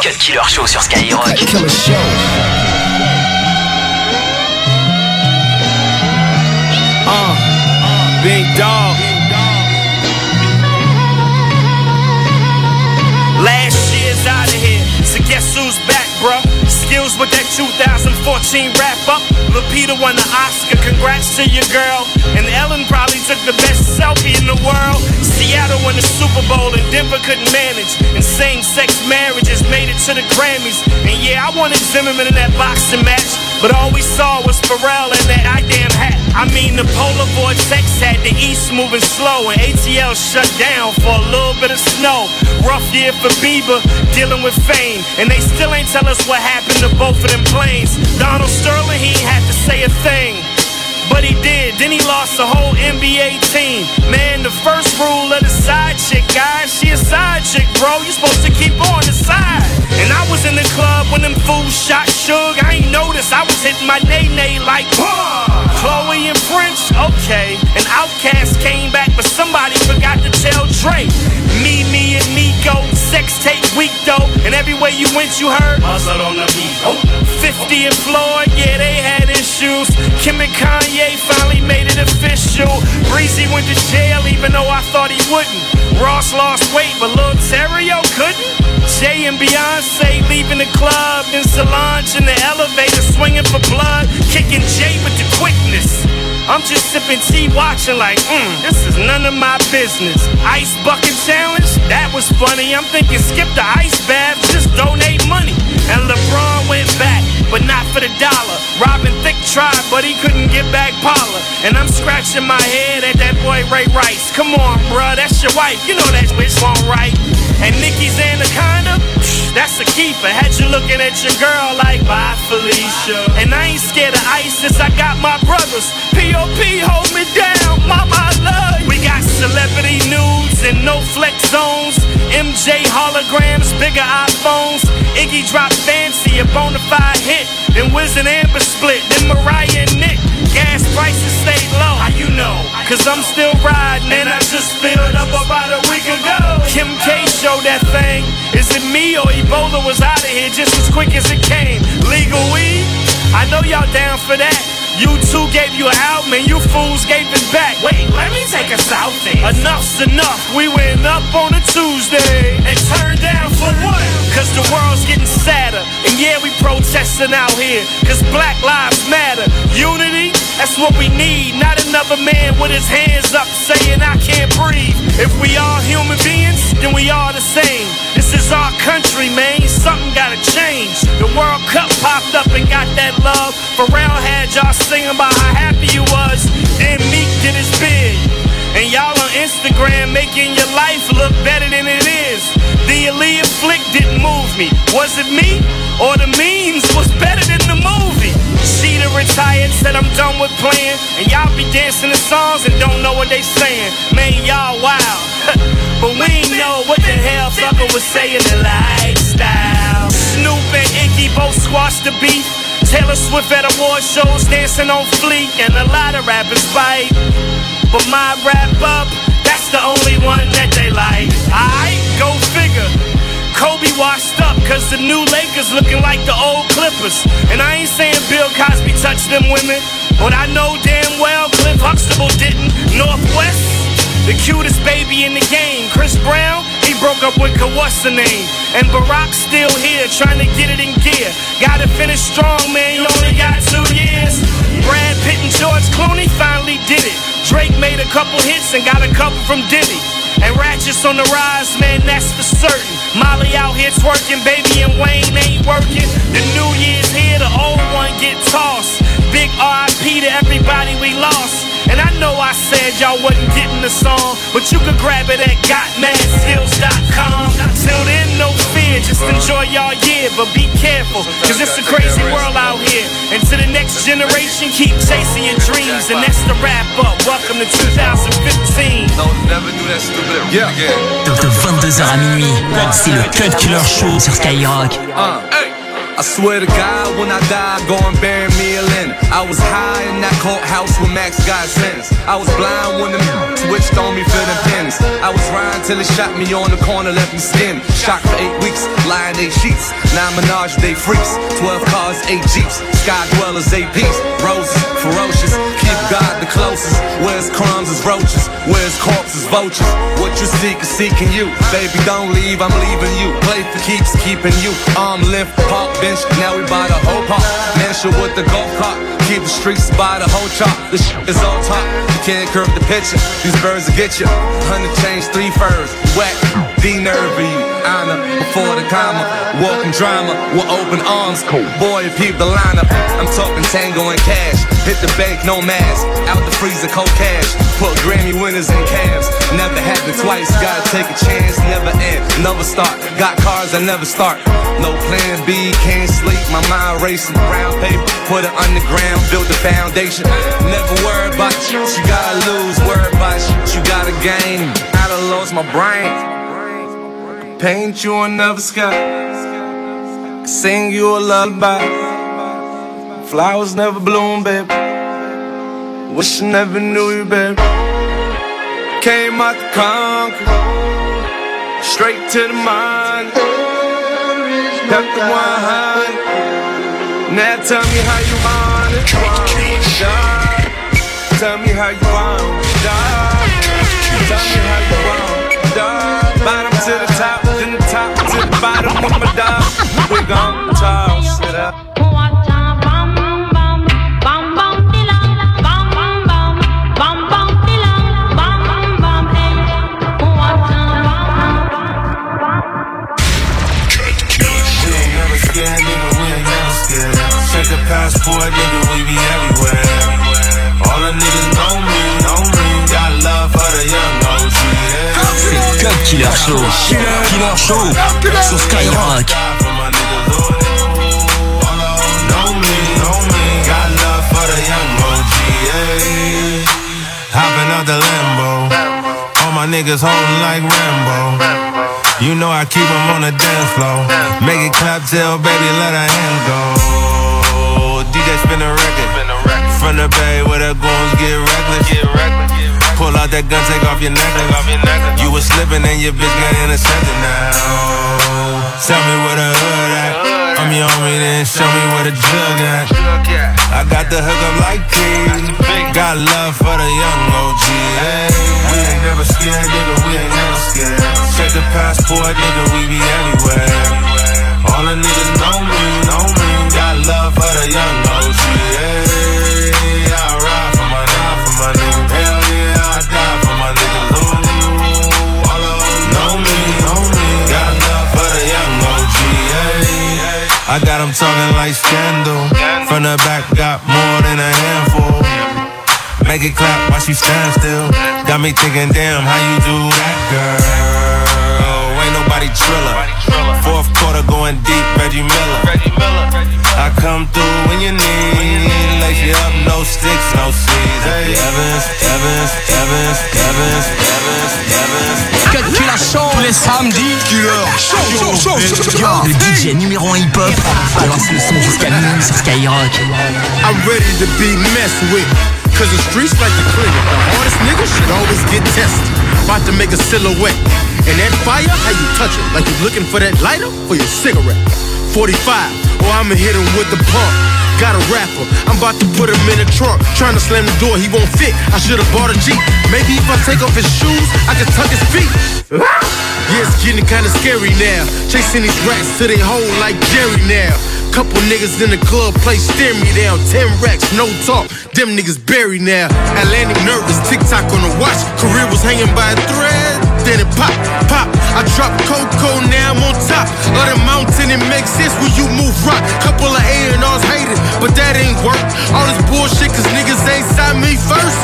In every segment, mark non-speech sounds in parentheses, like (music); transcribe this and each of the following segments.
Cut Killer Show sur Skyrock. Killer Show. Uh, big dog. Last year's out of here, so guess who's back, bruh? Skills with that 2014 wrap up. Lupita won the Oscar, congrats to your girl. And Ellen probably took the best selfie in the world. Seattle won the Super Bowl and Denver couldn't manage. And same sex marriages made it to the Grammys. And yeah, I wanted Zimmerman in that boxing match. But all we saw was Pharrell and that goddamn hat. I mean, the polar vortex had the east moving slow, and ATL shut down for a little bit of snow. Rough year for Bieber, dealing with fame, and they still ain't tell us what happened to both of them planes. Donald Sterling, he ain't had to say a thing. But he did, then he lost the whole NBA team. Man, the first rule of the side chick, guys, she a side chick, bro. You supposed to keep on the side. And I was in the club when them fools shot Suge. I ain't noticed, I was hitting my nay-nay like, Whoa! Chloe and Prince, okay. And OutKast came back, but somebody forgot to tell Drake. Mimi and Nikko, sex tape week though. And everywhere you went, you heard. Hustle on the beat. Oh. 50 and Floyd, yeah, they had issues. Kim and Kanye finally made it official. Breezy went to jail, even though I thought he wouldn't. Ross lost weight, but Lil Terio couldn't. Jay and Beyonce leaving the club. Then Solange in the elevator swinging for blood. Kicking Jay with the quickness. I'm just sipping tea, watching like, mm, this is none of my business. Ice bucket challenge, that was funny. I'm thinking skip the ice bath, just donate money. And LeBron went back, but not for the dollar. Robin Thicke tried, but he couldn't get back Paula. And I'm scratching my head at that boy Ray Rice. Come on, bruh, that's your wife. You know that bitch won't right. And Nicki's anaconda, that's a keeper. Had you looking at your girl like, bye, Felicia. And I ain't scared of ISIS, I got my brothers. POP, hold me down, mama, I love you. We got celebrity nudes and no flex zones. MJ holograms, bigger iPhones. Iggy dropped fancy, a bona fide hit. Then Wiz and Amber split, then Mariah and Nick. Gas prices stayed low. How you know? Cause I'm still riding and I just filled up about a week ago. Kim K showed that thing. Is it me or Ebola was out of here just as quick as it came? Legal weed? I know y'all down for that. You two gave you an album and you fools gave it back. Wait, let me take us out there. Enough's enough. We went up on a Tuesday and turned down for what? Cause the world's getting sadder. And yeah, we protesting out here. Cause black lives matter. Unity, that's what we need. Not another man with his hands up saying I can't breathe. If we are human beings, then we are the same. This is our country, man. Something gotta change. The World Cup popped up and got that love. Pharrell had y'all singing about how happy you was. Then Meek did his bid. And y'all on Instagram making your life look better than it is. The Aaliyah flick didn't move me. Was it me? Or the memes was better than the movie? She the retired, said I'm done with playing. And y'all be dancing the songs and don't know what they saying. Man, y'all wild. (laughs) but we ain't know what the hell fucker was saying the lifestyle. Snoop and Iggy both squashed the beef. Taylor Swift at award shows dancing on fleek, and a lot of rappers fight. But my wrap up, that's the only one that they like. I go figure. Kobe washed up cause the new Lakers looking like the old Clippers. And I ain't saying Bill Cosby touched them women, but I know damn well Cliff Huxtable didn't. North West, the cutest baby in the game. Chris Brown, he broke up with what's the name? And Barack's still here trying to get it in gear. Gotta finish strong, man. You only got two years. Brad Pitt and George Clooney finally did it. Drake made a couple hits and got a couple from Diddy. And Ratchet's on the rise, man, that's for certain. Molly out here twerking, baby, and Wayne ain't working. The new year's here, the old one get tossed. Big RIP to everybody we lost. And I know I said y'all wasn't getting the song, but you could grab it at gotmadskills.com. Till then, no fear, just enjoy y'all year, but be careful, cause it's a crazy world out here. And to the next generation, keep chasing your dreams, and that's the wrap up. Welcome to 2015. Yeah. De 22h à minuit, c'est le Cut Killer Show sur Skyrock. I swear to God, when I die, go and bury me a linen. I was high in that courthouse where Max got sentenced. I was blind when the switched on me for the pins. I was riding till it shot me on the corner, left me skin. Shocked for eight weeks, lying eight sheets. Nine menage, they freaks. Twelve cars, eight jeeps. Sky dwellers, eight peace. Roses, ferocious. Keep God the closest. Where's crumbs is roaches. Where's corpses, vultures. What you seek is seeking you. Baby, don't leave, I'm leaving you. Play for keeps, keeping you. Arm lift, park bench. Now we buy the whole park. Mansion with the golf cart. Keep the streets by the whole chop. The shit is on top. You can't curve the picture. These birds will get you. Hundred change, three furs. Whack. D-nerve you. Honor before the comma. Walking drama with open arms. Boy, peep the lineup. I'm talking tango and cash. Hit the bank, no mask. Out the freezer, cold cash. Put Grammy winners in cabs. Never happened twice. Gotta take a chance. Never end. Never start. Got cars I never start. No plan B. Can't sleep. My mind racing. Brown paper. Put it underground. Build the foundation. Never worry about shit you gotta lose. Worry about shit you gotta gain. I done lost my brain. Paint you another sky. Sing you a lullaby. Flowers never bloom, baby. Wish I never knew you, baby. Came out the conquer. Straight to the mind. Got the 100. Now tell me how you want it. Tell me how you want it. Tell me how you want it. Bottom to the top, then the top to the bottom of my dog. We gon' toss it up. Check the passport, nigga, we be everywhere. All the niggas know me, know me. Got love for the young OG. Yeah. C'est Cut Killer Show. Killer Show sur Skyrock. For my niggas who know me, know me. Got love for the young OG. Yeah. Hopping out the Lambo. All my niggas holding like Rambo. You know I keep 'em on the dance floor. Make it clap till baby let her hand go. DJ spin a record. From the bay where the goons get reckless. Pull out that gun, take off your necklace. You was slipping and your bitch got intercepted now. Tell me where the hood at. I'm your homie, then show me where the jug at. I got the hook up like P. Got love for the young OG. Hey, we ain't never scared, nigga. We ain't never scared. Check the passport, nigga. We be everywhere. All the niggas know me, know me. Got love for the young OG. Hey, I ride for my nigga, for my nigga. Hell yeah, I die for my nigga. Ooh, all of them know me, know me. Got love for the young OG. Hey, I got 'em talking like scandal. From the back, got more than a handful. Make it clap while she stand still. Got me thinking, damn, how you do that, girl? Ain't nobody triller. Fourth quarter going deep, Reggie Miller. I come through when you need. Lace you up, no sticks, no seeds. Hey, Evans, Evans, Evans, Evans, Evans, Evans. Cut Killer Show tous les samedis. Killer Show. Le DJ numéro 1 hip-hop balance le son jusqu'à minuit sur Skyrock. I'm ready to be messed with. Cause the streets like to clear. The hardest niggas should always get tested. About to make a silhouette. And that fire, how you touch it? Like you looking for that lighter for your cigarette. 45, or I'ma hit him with the pump. Got a rapper, I'm about to put him in a trunk. Trying to slam the door, he won't fit. I should've bought a Jeep. Maybe if I take off his shoes, I can tuck his feet. (laughs) Yeah, it's getting kinda scary now. Chasing these rats to they hole like Jerry now. Couple niggas in the club play stare me down. Ten racks, no talk. Them niggas buried now. Atlantic nervous, tick-tock on the watch. Career was hanging by a thread. Then it pop, pop. I drop Coco, now I'm on top of the mountain. It makes sense when you move rock. Couple of A&Rs hated, but that ain't work. All this bullshit, cause niggas ain't signed me first.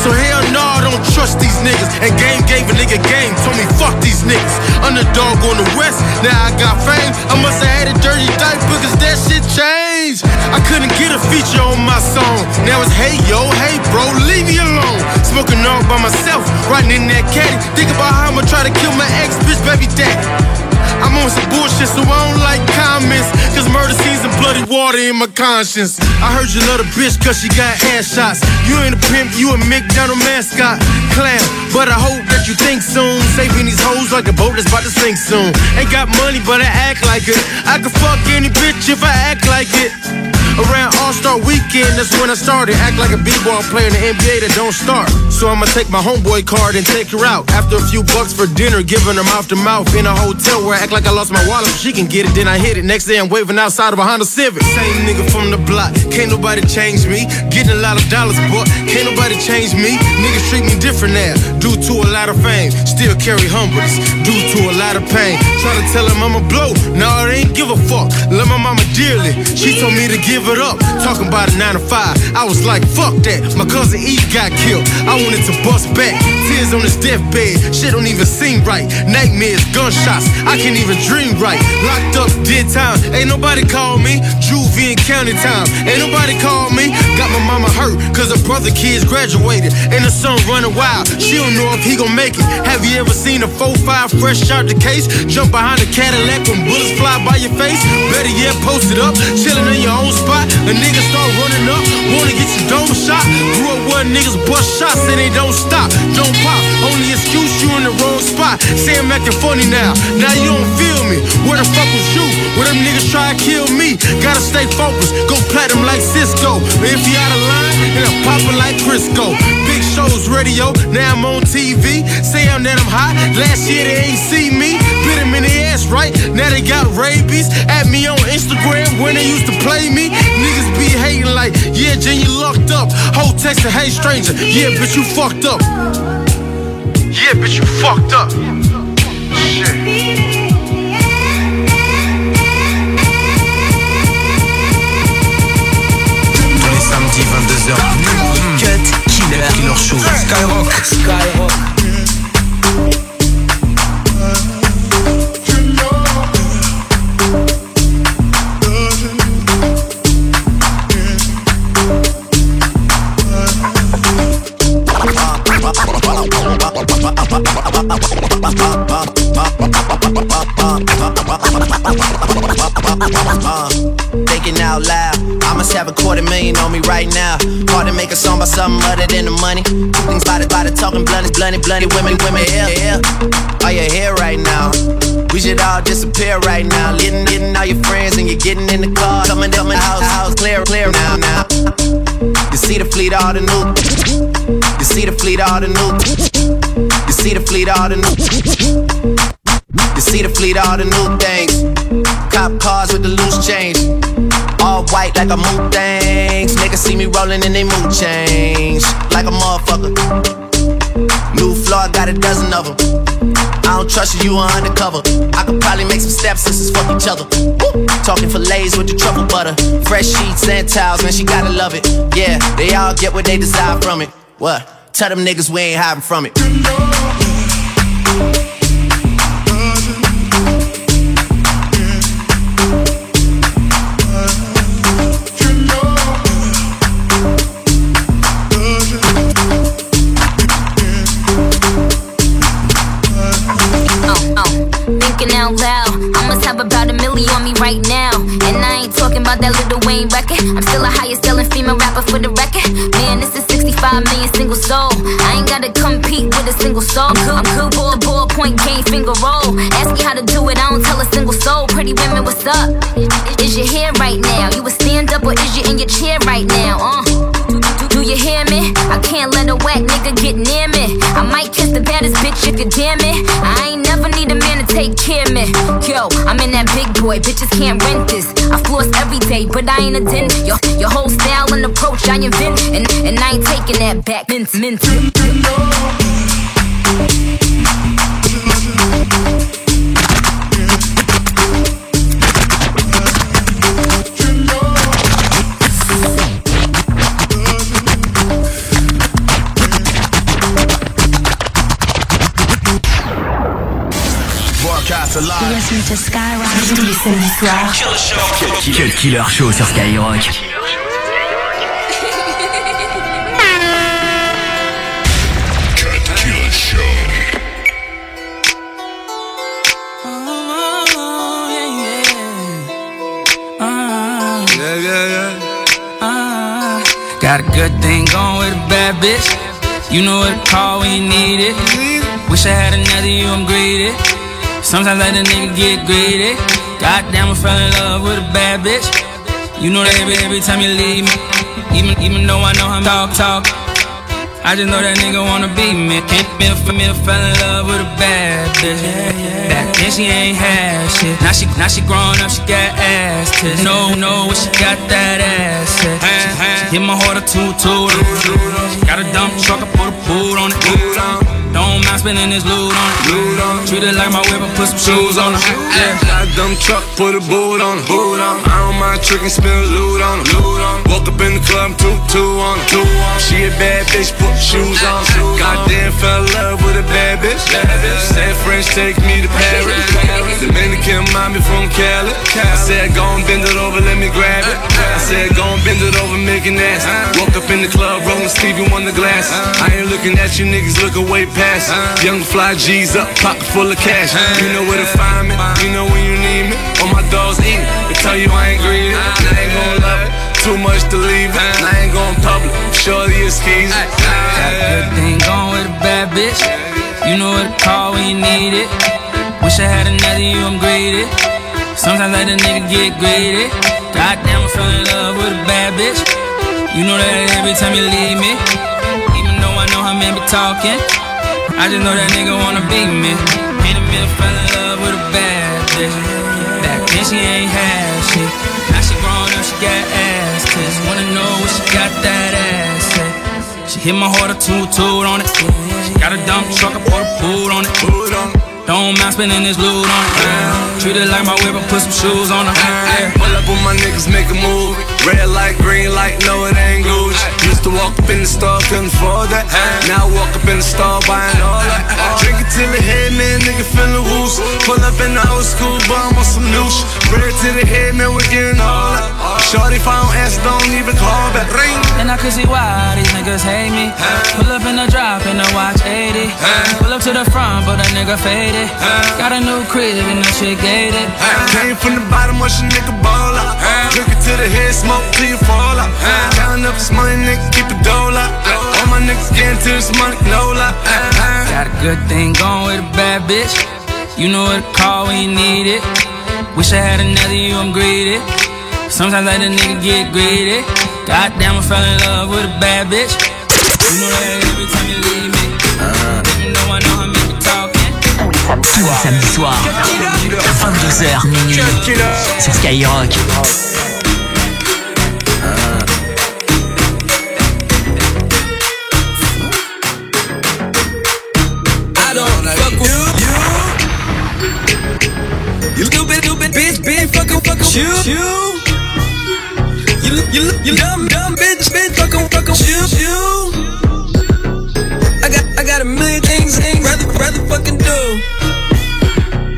So hell no, I don't trust these niggas. And game gave a nigga game, told me fuck these niggas. Underdog on the west, now I got fame. I must have had a dirty diaper, cause that shit changed. I couldn't get a feature on my song. Now it's hey yo, hey bro, leave me alone. Smoking all by myself, riding in that caddy. Think about how I'ma try to kill my ex bitch baby daddy. I'm on some bullshit, so I don't like comments. Cause murder seems muddy water in my conscience. I heard you love a bitch cause she got ass shots. You ain't a pimp, you a McDonald mascot. Clown, but I hope that you think soon. Saving these hoes like a boat that's about to sink soon. Ain't got money, but I act like it. I could fuck any bitch if I act like it. Around All Star Weekend, that's when I started. Act like a b-ball player in the NBA that don't start. So I'ma take my homeboy card and take her out. After a few bucks for dinner, giving her mouth to mouth in a hotel where I act like I lost my wallet she can get it. Then I hit it. Next day I'm waving outside of a Honda Civic. Same nigga from the block. Can't nobody change me. Getting a lot of dollars, but can't nobody change me. Niggas treat me different now. Due to a lot of fame. Still carry humbleness. Due to a lot of pain. Try to tell him I'm a blow. No, I ain't give a fuck. Love my mama dearly. She told me to give it up. Talking about a nine to five. I was like, fuck that. My cousin E got killed. I wanted to bust back. Tears on his deathbed. Shit don't even seem right. Nightmares, gunshots. I can't even dream right. Locked up, dead time. Ain't nobody call me. Juvie and county time. Ain't nobody call me. Got my mama hurt. Cause her brother kids graduated. And the son running wild. She don't know if he gon' make it. Have you ever seen a 4-5 fresh out the case? Jump behind a Cadillac when bullets fly by your face. Better yet, post it up. Chillin' in your own spot. A nigga start running up. Wanna get your dome shot. Grew up where niggas bust shots and they don't stop. Don't pop. Only excuse you in the wrong spot. Say I'm acting funny now. Now you don't feel me. Where the fuck was you? Where them niggas try to kill me? Gotta stay focused. Go platinum like Sisqo. If you out of line, then I'm popping like Crisco. Big shows, radio. Now I'm on TV. Say I'm that I'm hot. Last year they ain't see me. Bit him in the ass, right? Now they got rabies. At me on Instagram when they used to play me. Niggas be hating like, yeah, Jen, you locked up. Whole texting, hey stranger. Yeah, bitch, you fucked up. Yeah, bitch, you fucked up. Shit. Tous les samedis 22h. Cut Killer. Killer Show. Skyrock. Skyrock. Thinking out loud, I must have a quarter million on me right now. Hard to make a song about something other than the money. Two things about it, about it, talking blunt, blunt, blunt, women, women, yeah, yeah. Are you here right now? We should all disappear right now. Getting, getting all your friends and you're getting in the car. Coming, coming, house, house, clear, clear now, now. You see the fleet, all the new. You see the fleet, all the new. See the fleet, all the new. You see the fleet, all the new things. Cop cars with the loose change. All white like a moon things. Niggas see me rolling and they mood change. Like a motherfucker. New floor, got a dozen of them. I don't trust you, you are undercover. I could probably make some stepsisters fuck each other. Woo. Talking fillets with the truffle butter. Fresh sheets and towels, man, she gotta love it. Yeah, they all get what they desire from it. What? Tell them niggas we ain't hiding from it. Right now. And I ain't talking about that Lil Wayne record. I'm still a highest selling female rapper for the record. Man, this is 65 million single soul. I ain't gotta compete with a single soul. I'm cool, ball, ball, point, game, finger roll. Ask me how to do it, I don't tell a single soul. Pretty women, what's up? Is you here right now? You a stand up or is you in your chair right now? Uh. Do you hear me? I can't let a whack nigga get near me. I might kiss the baddest bitch if you damn it. I ain't in that big boy, bitches can't rent this. I floss every day, but I ain't a den. Your, your whole style and approach I invent, and, and I ain't taking that back. Mint, mint. Listen to Skyrock tous les samedis soirs. Cut Killer Show sur Skyrock. Yeah, yeah, yeah. Got a good thing going with a bad bitch. You know what to call when you need it. Wish I had another you, I'm greedy. Sometimes let a nigga get greedy. Goddamn, I fell in love with a bad bitch. You know that every, every time you leave me. Even, even though I know I'm talk, talk. I just know that nigga wanna be me. Can't be for me, fell in love with a bad bitch. Back then she ain't had shit. Now she, now she grown up, she got ass tits. No, no, she got that ass shit. She hit my heart a two two. Got a dump truck, I put a boot on it. Don't mind spending this loot on it. Treat it like my whip, I put some shoes on it. Yeah, got a dumb truck, put a boot on it. Boot on it. I don't mind tricking, spend loot on it. Loot on it. Woke up in the club, two two on it. Two on it. She a bad bitch, put shoes on. Goddamn, fell in love with a bad bitch. bitch. Said French, take me to Paris. Paris. Dominican mommy from Cali. Cali. I said, go and bend it over, let me grab it. I said, go and bend it over, make it nasty. Woke up in the club, rolling Stevie the glass. I ain't looking at you niggas, looking way past. Young fly G's up, pocket full of cash. You know where to find me, you know when you need me. All my dogs eat. They tell you I ain't greedy, I ain't gon' love it. Too much to leave it. I ain't gon' public. Shorty is skis. Got good thing going with a bad bitch. You know what to call when you need it. Wish I had another you, I'm greedy. Sometimes let a nigga get greedy. Goddamn, I fell in love with a bad bitch. You know that every time you leave me. Even though I know how men be talking. I just know that nigga wanna be me. Ain't a minute fell in love with a bad bitch. Back then she ain't had shit. Now she grown up, she got ass tits. Wanna know what she got that ass at. She hit my heart a two toot on it. She got a dump truck, I put a boot on it. Don't mind spending this loot on it. Treat it like my whip, I put some shoes on. Yeah. Pull up with my niggas, make a move. Red light, green light, no it ain't Gucci. Used to walk up in the store, couldn't afford that. Now I walk up in the store, buying all that. Drink it till the head, man, nigga feeling loose. Pull up in the old school, bum on some new shit. Red to the head, man, we getting all that. Shorty, if I don't answer, don't even call back. Ring. And I could see why these niggas hate me. Pull up in the drop in the watch 80. Pull up to the front, but a nigga faded. Got a new crib and the shit gated. Came from the bottom, watch a nigga ball out. Drink it to the head, smoke till you fall out. Counting up this money, nigga, keep the dough out. All my niggas getting to this money, no lie. Got a good thing going with a bad bitch. You know what to call when you need it. Wish I had another you, I'm greedy. Sometimes I let get greedy. Goddamn, I fell in love with a bad bitch. You know that every time you leave me. Talking. Tous les samedis soirs, 22h minuit, sur Skyrock. You, dumb, dumb bitch, bitch, fucking, fucking you. you. I got, I got a million things, things rather, rather fucking do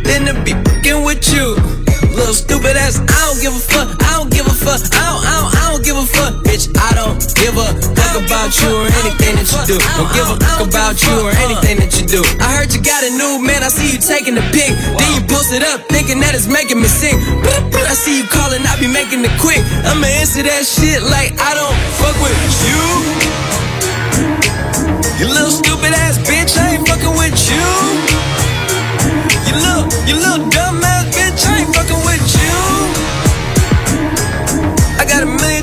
than to be fucking with you. Little stupid ass, I don't give a fuck, I don't give a fuck, I I I don't don't give a fuck about you or anything that you do. Don't give a fuck about you or anything that you do. I heard you got a new man, I see you taking the pic. Then you post it up, thinking that it's making me sick. I see you calling, I be making it quick. I'ma answer that shit like I don't fuck with you. You little stupid ass bitch, I ain't fucking with you. You little, you little dumb ass bitch, I ain't fucking with you.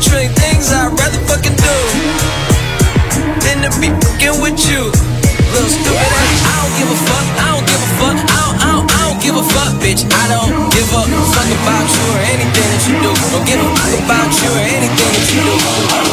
Trillion things I'd rather fucking do than to be fucking with you. Little stupid ass, I don't give a fuck, I don't give a fuck, I don't, I don't, I don't give a fuck, bitch. I don't give a fuck about you or anything that you do. Don't give a fuck about you or anything that you do.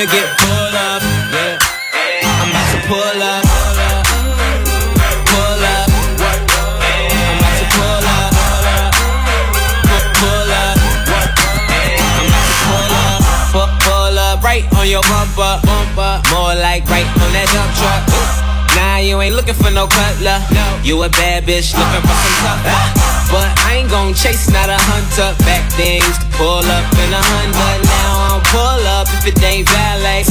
Wanna get full of. Yeah. I'm about to pull up. Pull up. I'm to pull up. Pu- Pull up. I'm to pull up. Pull up. Right on your bumper. Bumper. More like right on that dump truck. Nah, you ain't looking for no cutler. You a bad bitch looking for some tough. But I ain't gon' chase, not a hunter. Back then used to pull up in a Honda. Now I don't pull up if it ain't valet.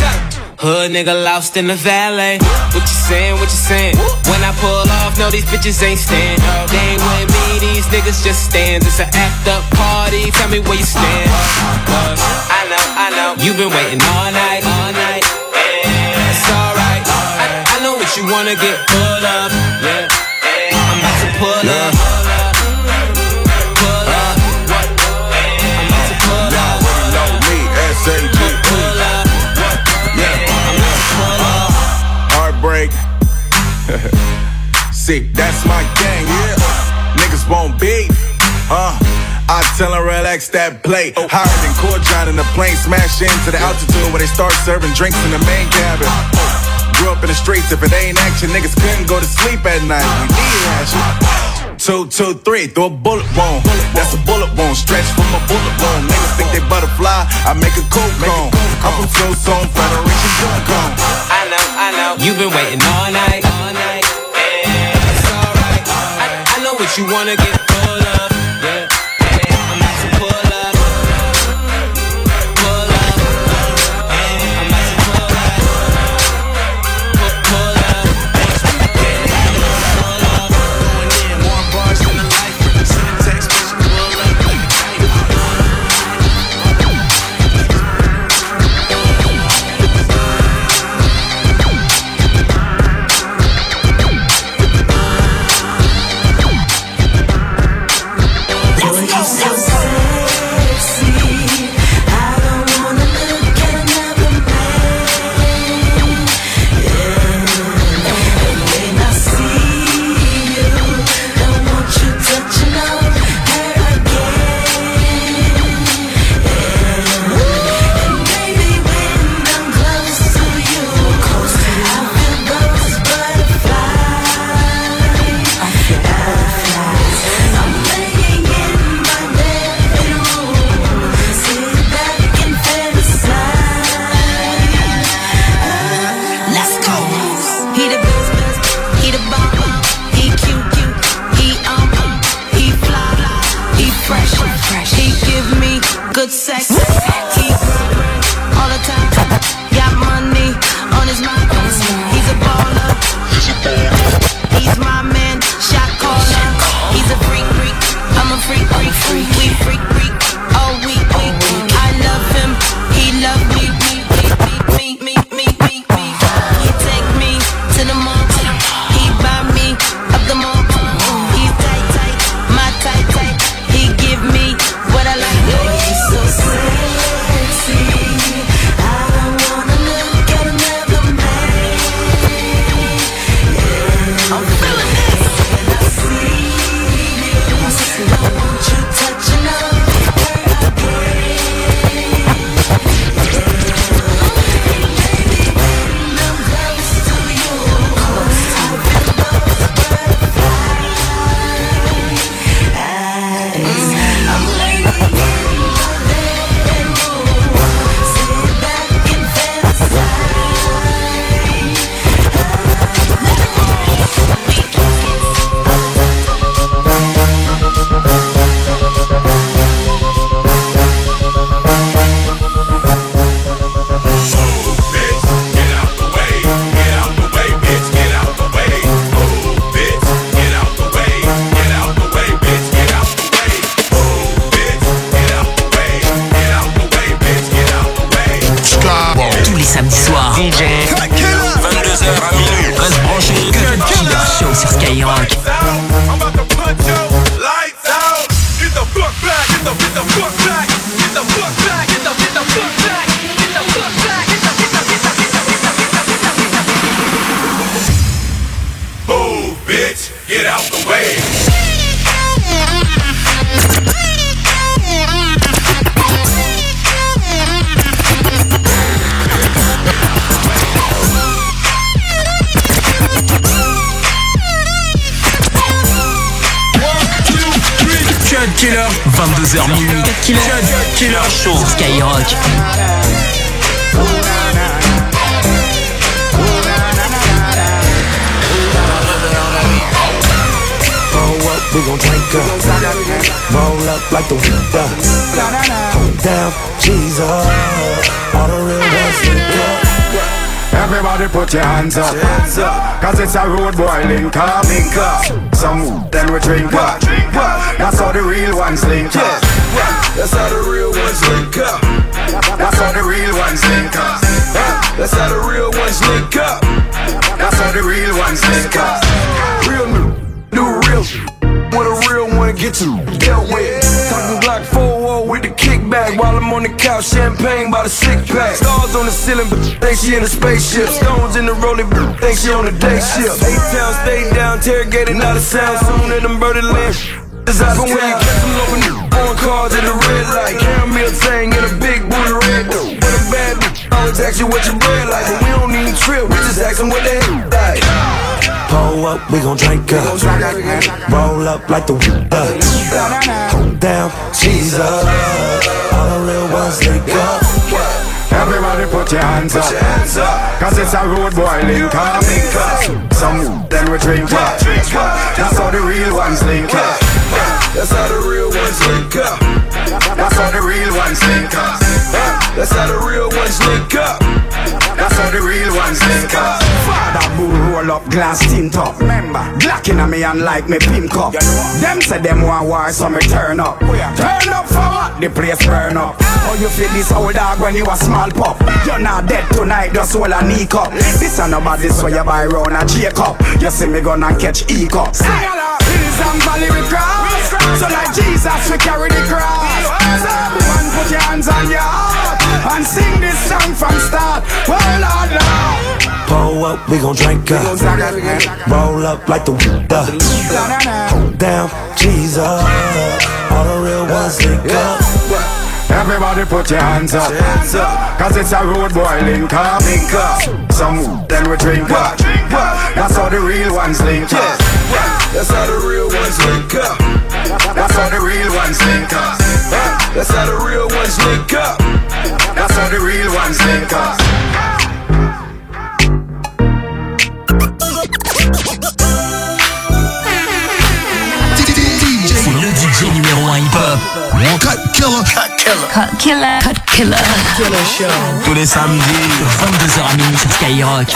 Hood nigga lost in the valet. What you saying? What you saying? When I pull off, no, these bitches ain't stand. They ain't with me, these niggas just stands. It's an act up party. Tell me where you stand. I know, I know. You've been waiting all night, all night. It's alright. I, know you wanna get full of. Yeah. I'm about to pull up. (laughs) See, that's my gang, yeah. Niggas won't beat. Uh, I tell them relax that plate. Higher than John in the plane, smash into the altitude where they start serving drinks in the main cabin. Grew up in the streets, if it ain't action, niggas couldn't go to sleep at night. We need action. Two, two, three, throw a bullet wound. That's a bullet wound, stretch from a bullet wound. Niggas think they butterfly, I make a cold cone. I'm from Two Zone, Federation, Cone. I know, I know. You've been waiting all night, all night. Yeah, it's alright. I, I know what you wanna get she in a spaceship. Stones in the rolling, think she on a day shift. Eight town, stay down, interrogated, not a sound. Soon in them birdie land. Is But when you catch them open on cars at the red light, caramel tang in a big booty red though. But a bad bitch always ask you what your bread like, but we don't even trip, we just ask them what they like. Pull up, we gon' drink up. Roll up like the weed up. Hold down, Jesus. All the real ones link up. Everybody put your hands up. Cause it's a road boy link up Some then we drink up. That's how the real ones link up. That's how the real ones link up. That's how the real ones link up. That's how the real ones link up. That's how the real ones link up. Father bull roll up glass tint up. Remember, Glock inna me and like me pink up. Them say them want war so me turn up. Oh, turn up for what? The place burn up How you feel this old dog when you a small pup? You're not dead tonight, just hold a knee cup This ain't about this where you buy round a Jacob You see me gonna catch E cup Hills and valley we cross So like Jesus we carry the cross So everyone put your hands on your heart And sing this song from start Oh Lord Lord Pull up, we gon' drink up. Roll up like the weed up. Hold down, Jesus. All the real ones link up. Everybody put your hands up. Hands up. Cause it's a road boy link up Some then we drink up. That's how the real ones link up. That's how the real ones link up. That's how the real ones link up. That's how the real ones link up. That's how the real ones link up. C'est le DJ numéro 1 hip-hop. Cut Killer. Cut Killer. Cut Killer. Cut Killer. Killer Show. Tous les samedis, 22h à minuit sur Skyrock.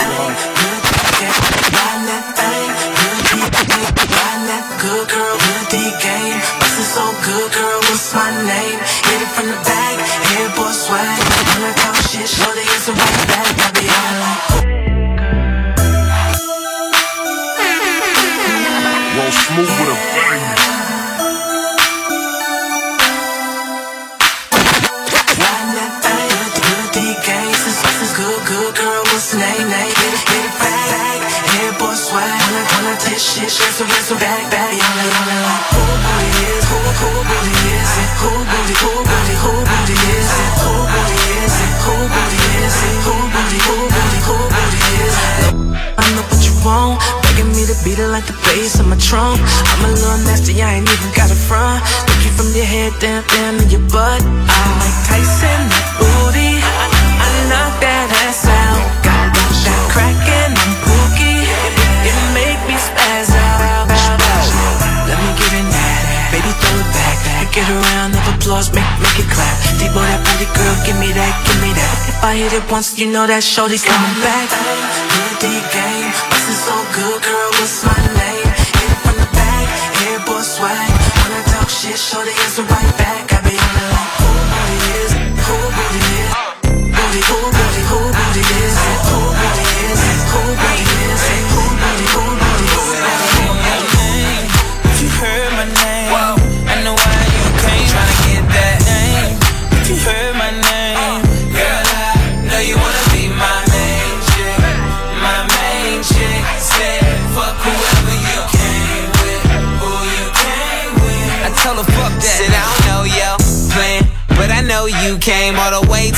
So, back, back. Y'all like, y'all like, who booty is, who, who booty is it? Who booty, who booty, who booty is it? Who booty is it? Who booty is it? Who booty, who booty, who booty is it? I know what you want, begging me to beat it like the bass on my trunk. I'm a little nasty, I ain't even got a front. Look you from your head down, down to your butt. I like Tyson, Get around of applause, make make it clap. Deep boy, that pretty girl, give me that, give me that. If I hit it once, you know that shorty's coming back. Good D game, bustin' so good, girl, what's my name?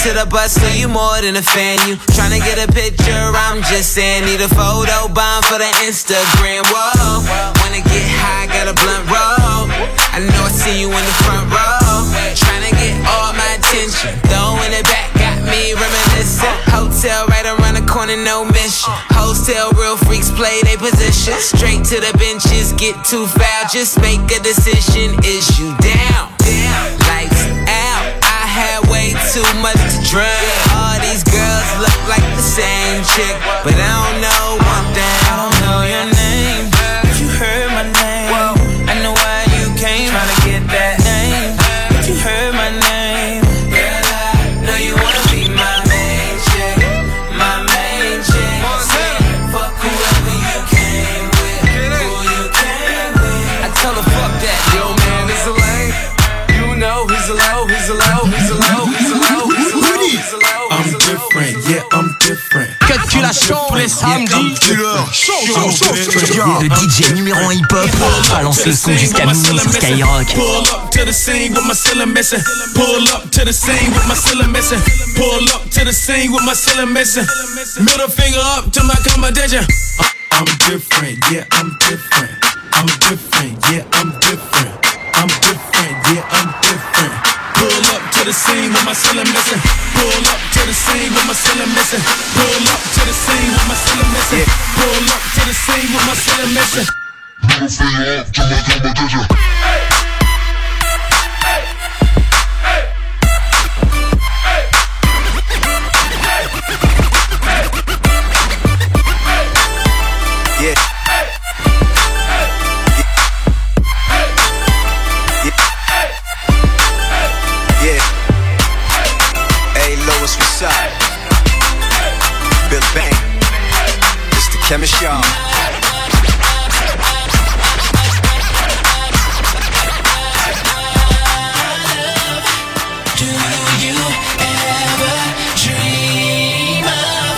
To the bus, so you more than a fan. You tryna get a picture? I'm just saying, need a photo bomb for the Instagram. Whoa, wanna get high, got a blunt roll. I know I see you in the front row, trying to get all my attention. In the back got me reminiscing. Hotel right around the corner, no mission. Hotel real freaks play their position. Straight to the benches, get too foul. Just make a decision. Is you down? Lights out. I had way too much All these girls look like the same chick, but I don't know one thing. Chaud les samedis. Le DJ numéro 1 hip-hop balance le son jusqu'à minuit sur Skyrock. Pull up to the scene with my ceiling missing. Pull up to the scene with my ceiling missing. Pull up to the scene with my ceiling missing. Middle finger up to my competition. I- I'm different, yeah, I'm different. I'm different, yeah, I'm different. I'm different, yeah, I'm different. To the scene with my ceiling missing. Pull up to the scene with my ceiling missing. Pull up to the scene with my ceiling missing. Pull up to the scene with my ceiling missing. Middle finger up to my competition. Yeah. It's the chemist, y'all. Do you ever dream of?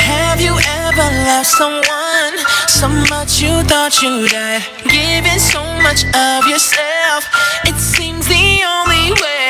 Have you ever loved someone so much you thought you died? Giving so much of yourself, it seems the only way.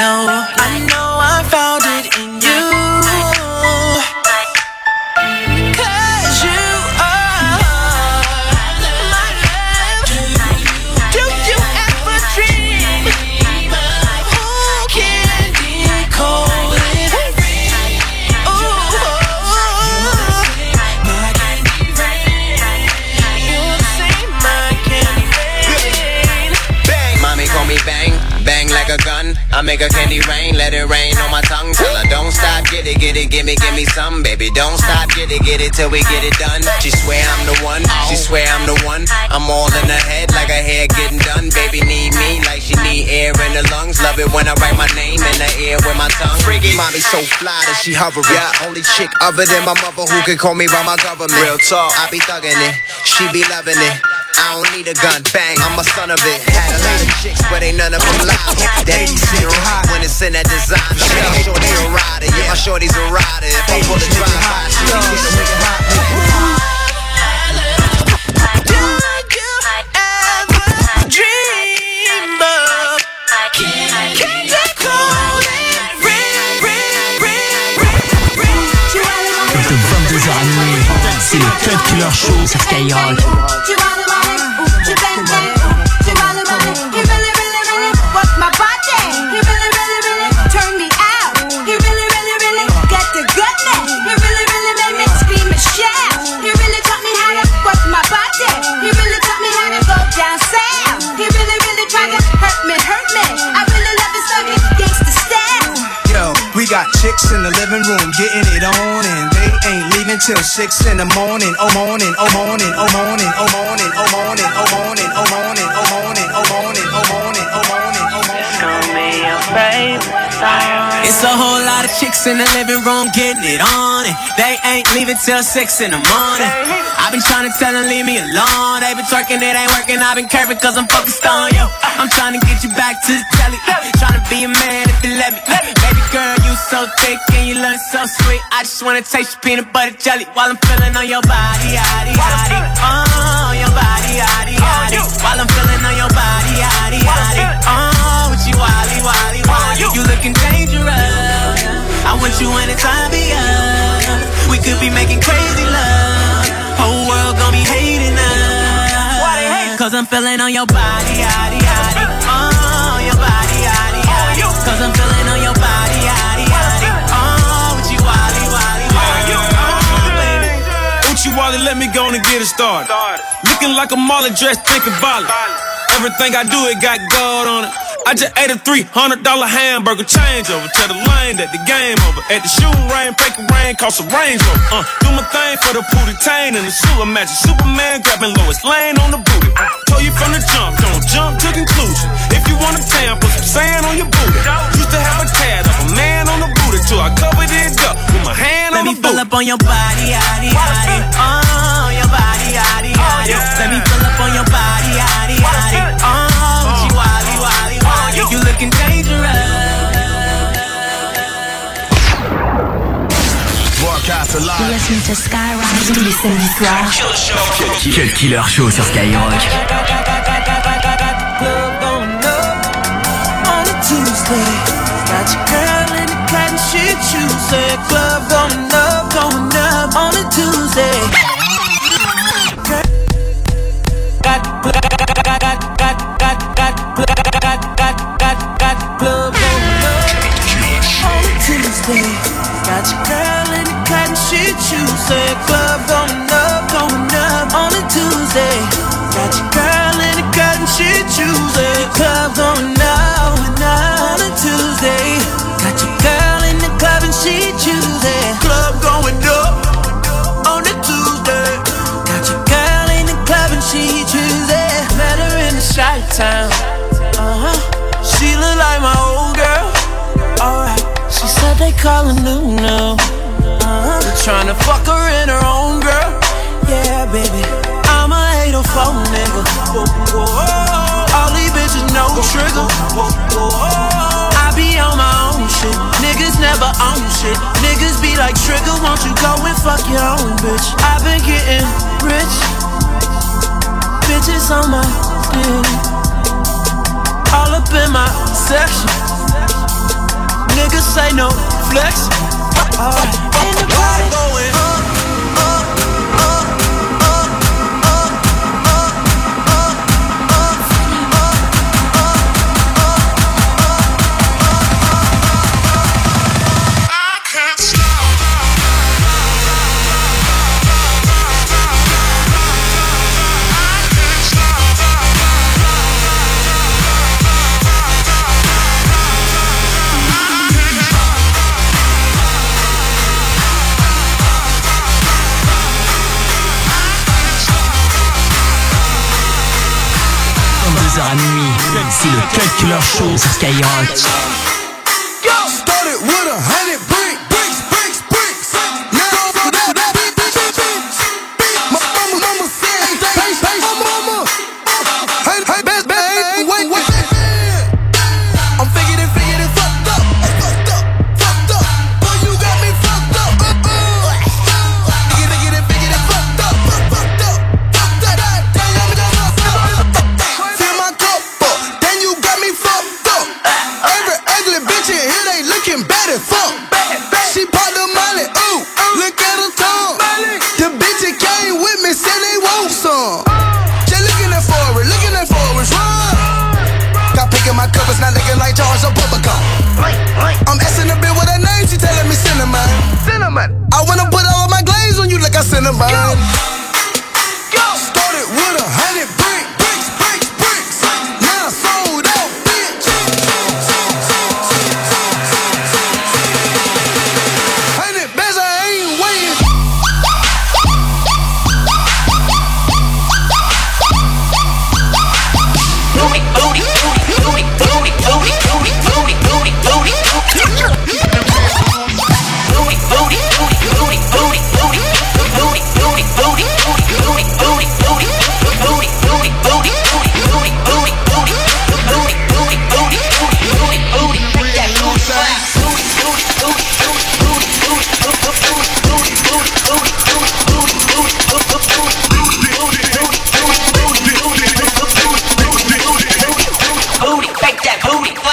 Know, I make a candy rain, let it rain on my tongue. Tell her don't stop, get it, get it, give me, give me some, baby. Don't stop, get it, get it till we get it done. She swear I'm the one, she swear I'm the one. I'm all in her head like a hair getting Love it when I write my name in the air with my tongue. Freaky, mommy so fly that she hovering. Yeah, only chick other than my mother who can call me by my government. Real talk, I be thugging it, she be loving it. I don't need a gun, bang, I'm a son of it. Had a lot of chicks, but ain't none of them live. Daddy sit hot when it's in that design. Yeah, my shorty's a rider, yeah, my shorty's a rider. If I pull a drive by, she be a nigga hot, Cut Killer Show sur Skyrock. Got chicks in the living room getting it on, and even till six in the morning. Oh morning, oh morning, oh morning, oh morning, oh morning, oh morning, oh morning, oh morning, oh morning, oh morning, oh morning, oh morning. It's gonna be your favorite song chicks in the living room getting it on, and they ain't leaving till six in the morning. I've been trying to tell them leave me alone. They been twerking, it ain't working. I've been curving cause I'm focused on you. I'm trying to get you back to the telly. Trying to be a man if you let me. Baby girl, you so thick and you look so sweet. I just wanna taste your peanut butter jelly while I'm feeling on your body, yaddy. Oh, your body, yaddy. While I'm feeling on your body, yaddy, yaddy. Oh, with you, wally, wally, wally. You looking dangerous. I want you anytime be us. We could be making crazy love. Whole world gonna be hating us. Cause I'm feeling on your body, yaddy, yaddy. Oh, your body, yaddy, yaddy. Cause I'm feeling on your body, yaddy, yaddy. Oh, with you, wally, wally, wally. Oh, baby. Uchi Wally, let me go and get it started. Looking like a Molly dressed, thinking volley. Everything I do, it got gold on it. I just ate a $300 hamburger changeover. Tell the lane that the game over. At the shooting range, break a rain, cost a Range Rover. Uh, do my thing for the booty tain and the sewer magic. Superman grabbing Lois Lane on the booty. Uh, told you from the jump, don't jump to conclusion. If you want a tan, put some sand on your booty. Used to have a tad of a man on the booty till I covered it up with my hand Let on me the fill booty. up on your body, yaddy, yaddy. Oh, your body, yaddy, yaddy. Let me fill up on your body, yaddy, yaddy. Oh, You looking dangerous. Broadcast You're live. listening to Skyrock tous les samedis soirs. Cut Killer Show sur Skyrock. on a Tuesday. Got your girl in the cotton shit Tuesday. Club going up, going up on a Tuesday. Got, got, got, got, club on a Tuesday. Got your girl in the cotton shit Tuesday. Club said they call her new new. Uh-huh. Trying to fuck her in her own girl. Yeah, baby. I'm a 804 nigga. All these bitches no trigger. I be on my own shit. Niggas never own shit. Niggas be like trigger. Won't you go and fuck your own bitch? I've been getting rich. Bitches on my dick. All up in my section. Niggas say no flex. Alright. C'est le Killer Show sur Skyrock. that booty.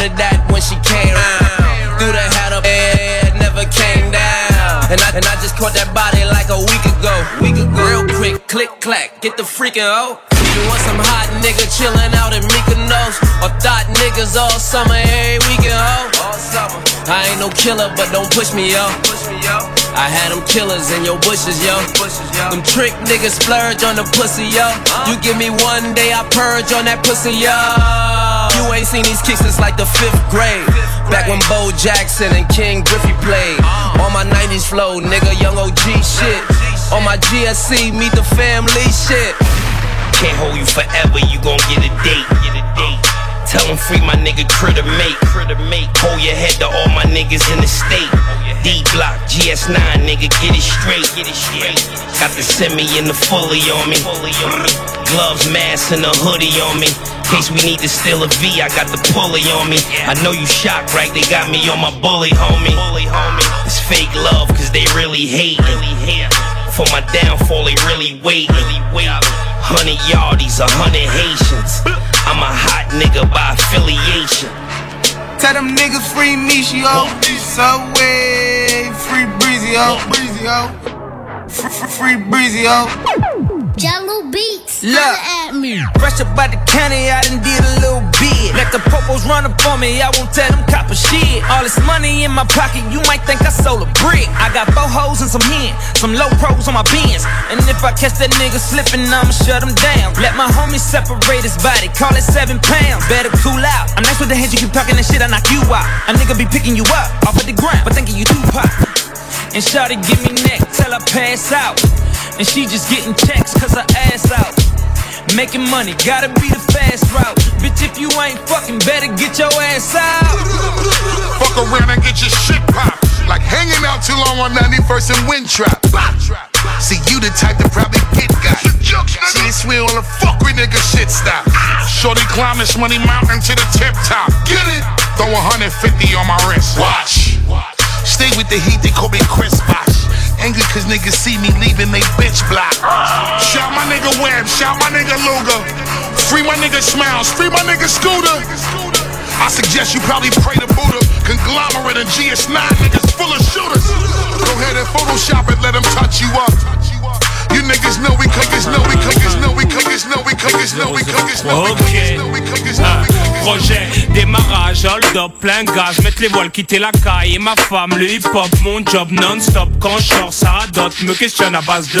To that when she came around. Threw the hat up, and never came down. And I, and I just caught that body like a week ago. Week ago. Real quick, click clack, get the freaking oh. You want some hot nigga chillin' out in Mykonos Or thought niggas all summer, every weekend, ho All summer I ain't no killer, but don't push me, yo I had them killers in your bushes, yo bushes Them trick niggas splurge on the pussy, yo You give me one day, I purge on that pussy, yo You ain't seen these kicks since like the fifth grade Back when Bo Jackson and Ken Griffey played On my 90s flow, nigga, young OG shit On my GSC, meet the family shit Can't hold you forever, you gon' get a date. Get a date. Tell them free my nigga critter mate. Critter mate. Hold your head to all my niggas in the state. D block, GS9, nigga, get it straight. Get it straight. Got the semi and the fully on me. Gloves, mask, and a hoodie on me. Case we need to steal a V, I got the pulley on me. I know you shocked, right? They got me on my bully, homie. It's fake love, cause they really hate. For my downfall, they really wait. Hundred yardies, a hundred Haitians. I'm a hot nigga by affiliation. Tell them niggas free me, she. Subway, free breezy ho. Free, free, free breezy ho. Jahlil Beats. Look, at me. fresh up by the county, I done did a little bit. Let the popos run up on me, I won't tell them copper shit. All this money in my pocket, you might think I sold a brick. I got four hoes and some hen, some low pros on my bins. And if I catch that nigga slipping, I'ma shut him down. Let my homie separate his body, call it seven pounds. Better cool out. I'm nice with the hands, you keep talking that shit, I knock you out. A nigga be picking you up off of the ground, but thinking you too pop. And Shawty give me neck till I pass out. And she just getting checks cause her ass out. Making money, gotta be the fast route. Bitch, if you ain't fucking, better get your ass out. Fuck around and get your shit popped. Like hanging out too long on 91st and Windtrap. See, you the type that probably get got. See, this we on the fuck with nigga shit stop. Shorty climb this money mountain to the tip top. Get it? Throw 150 on my wrist. Watch. Watch. Stay with the heat, they call me Chris Bosh. Angry cause niggas see me leaving they bitch block. Shout my nigga Webb, shout my nigga Luger. Free my nigga Smiles, free my nigga Scooter. I suggest you probably pray to Buddha. Conglomerate and GS9 niggas full of shooters. Go ahead and Photoshop it, let them touch you up. You niggas know we cookers, know we cookers, know we cookers, know we cookers, know we cookers, know we cookers, know we cookers, know we cookers. Projet, démarrage, hold up, plein gaz, mettre les voiles, quitter la caille et ma femme, le hip hop, mon job non-stop. Quand je sors, ça radote, me questionne à base de.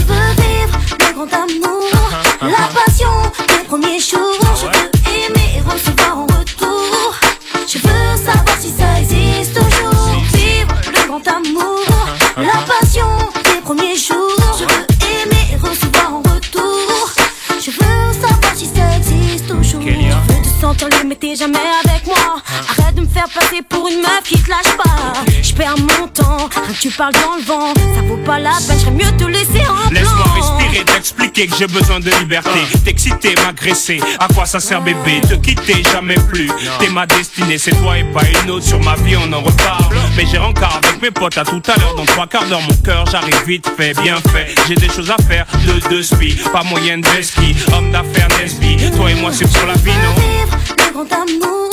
Je veux vivre le grand amour, la passion des premiers jours. Je veux aimer et recevoir en retour. Je veux savoir si ça existe toujours. Vivre le grand amour, la passion te libre, mais t'es jamais avec moi. Arrête de me faire passer pour une meuf qui te lâche pas. Je perds mon temps, que tu parles dans le vent. Ça vaut pas la peine, j'aurais mieux te laisser en Laisse-moi respirer, t'expliquer que j'ai besoin de liberté. T'exciter, m'agresser, à quoi ça sert bébé? Te quitter, jamais plus. T'es ma destinée, c'est toi et pas une autre. Sur ma vie, on en reparle. Mais j'ai rencard avec mes potes à tout à l'heure. Dans trois quarts d'heure, mon cœur, j'arrive vite fait, bien fait. J'ai des choses à faire, de deux spi, pas moyenne de ski. Homme d'affaires, Nesby. Toi et moi, c'est sur la vie, non? Le grand amour,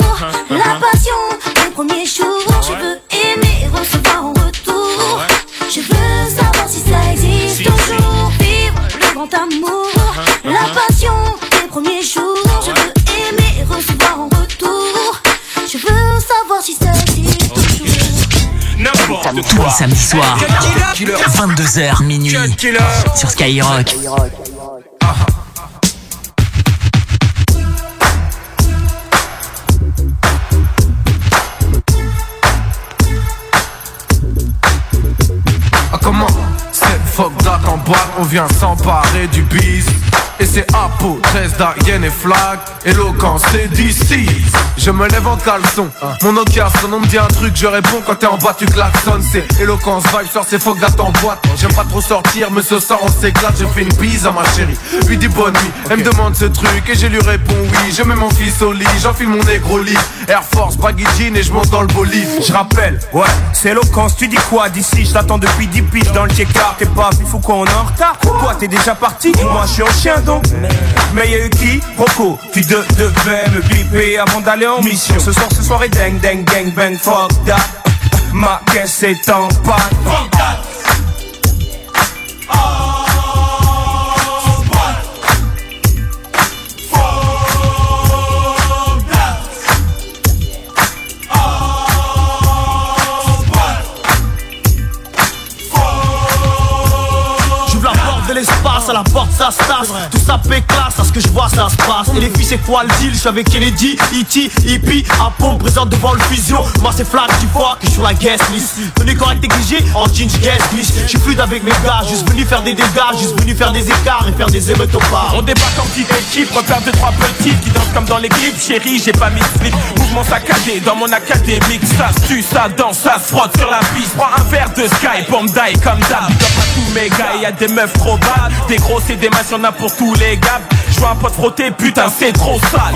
la passion des premiers jours. Je veux aimer et recevoir en retour. Je veux savoir si ça existe toujours. Vivre le grand amour, la passion des premiers jours. Je veux aimer et recevoir en retour. Je veux savoir si ça existe toujours. Tous les samedis soirs, 22h minuit, sur Skyrock. Vient s'emparer du bise Et c'est Apo, 13 d'Arienne et Flag. Éloquence, c'est d'ici. Je me lève en caleçon. Mon Nokia sonne, on me dit un truc, je réponds. Quand t'es en bas tu klaxonnes. C'est éloquence, vibe, sort c'est fuck that en boîte. J'aime pas trop sortir, mais ce soir on s'éclate. Je fais une bise à ma chérie, lui dis bonne nuit. Elle me demande ce truc et je lui réponds oui. Je mets mon fils au lit, j'enfile mon négro lit. Air Force, baggy jean et je monte dans le bolide. Je rappelle, ouais, c'est éloquence, tu dis quoi d'ici? Je t'attends depuis 10 piges dans le check-out T'es pas vif ou quoi, on est en retard. Quoi, t'es déjà parti? Moi je suis en chien donc. Mais y'a eu qui Rocco, tu de, devais me biper avant d'aller en mission. Ce soir, ce soir est dang, dang, gang, bang, fuck that. Ma caisse est en panne. J'ouvre la porte de l'espace, à la porte ça se tasse ça péclasse, à ce que je vois ça se passe Et les filles c'est quoi le deal, je suis avec Kennedy, E.T., Hippie Apple présente devant le fusion Moi c'est flag du fois que je suis la guest list Tenue correct exigé, en jean je guest glitch Je suis avec mes gars, juste venu faire des dégâts Juste venu faire des écarts et faire des émeutes au bar On débarque en petite équipe, repère deux trois petites qui dansent comme dans les clips. Chérie, j'ai pas mis de slip. Mouvement saccadé dans mon académique. Ça se tue, ça danse, ça se frotte sur la piste. Prends un verre de sky, bomb die comme d'hab. Up à tous mes gars, y a des meufs trop bad. Des gros et des masses, y'en a pour tous les gars. Je vois un pote frotter, putain, c'est trop sale.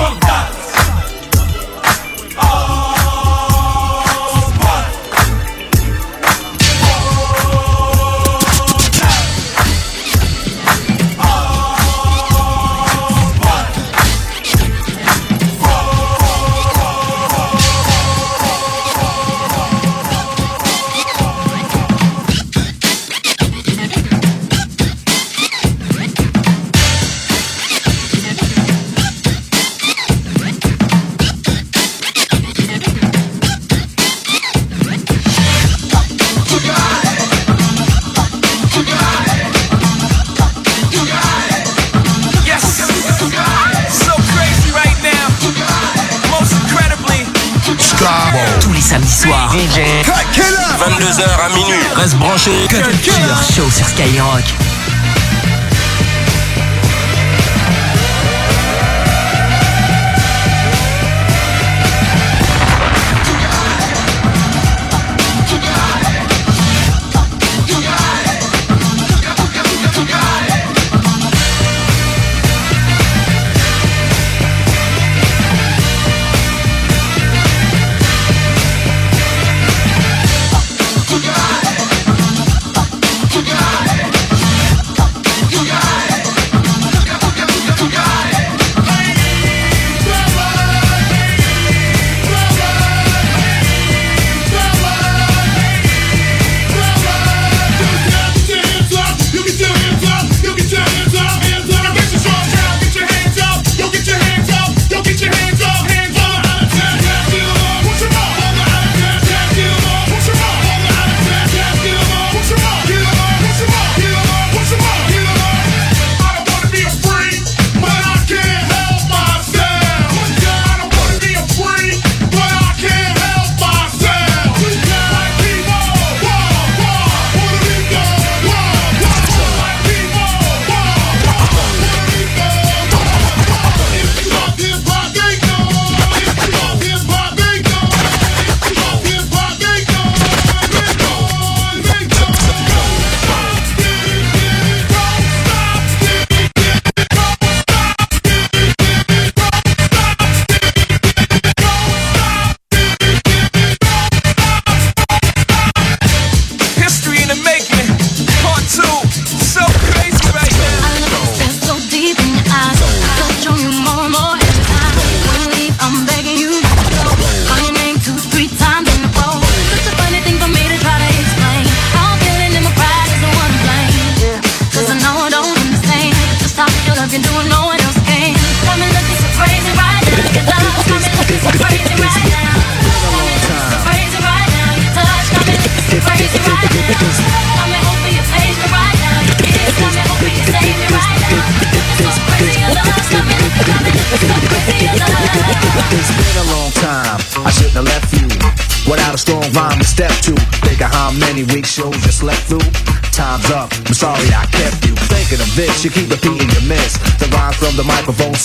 Samedis soirs, 22h à minuit. reste branché. Cut Killer Show sur Skyrock.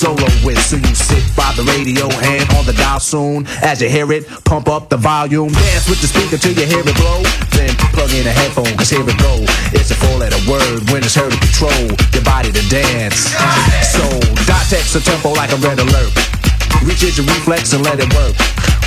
Microphone solo with. So you sit by the radio, hand on the dial soon. As you hear it, pump up the volume. Dance with the speaker till you hear it blow. Then plug in a headphone, cause here it go. It's a four letter word when it's heard to control your body to dance. So, dot text a tempo like a red alert. Reaches your reflex and let it work.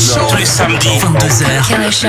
Tous les samedis, 22h. Killer Show.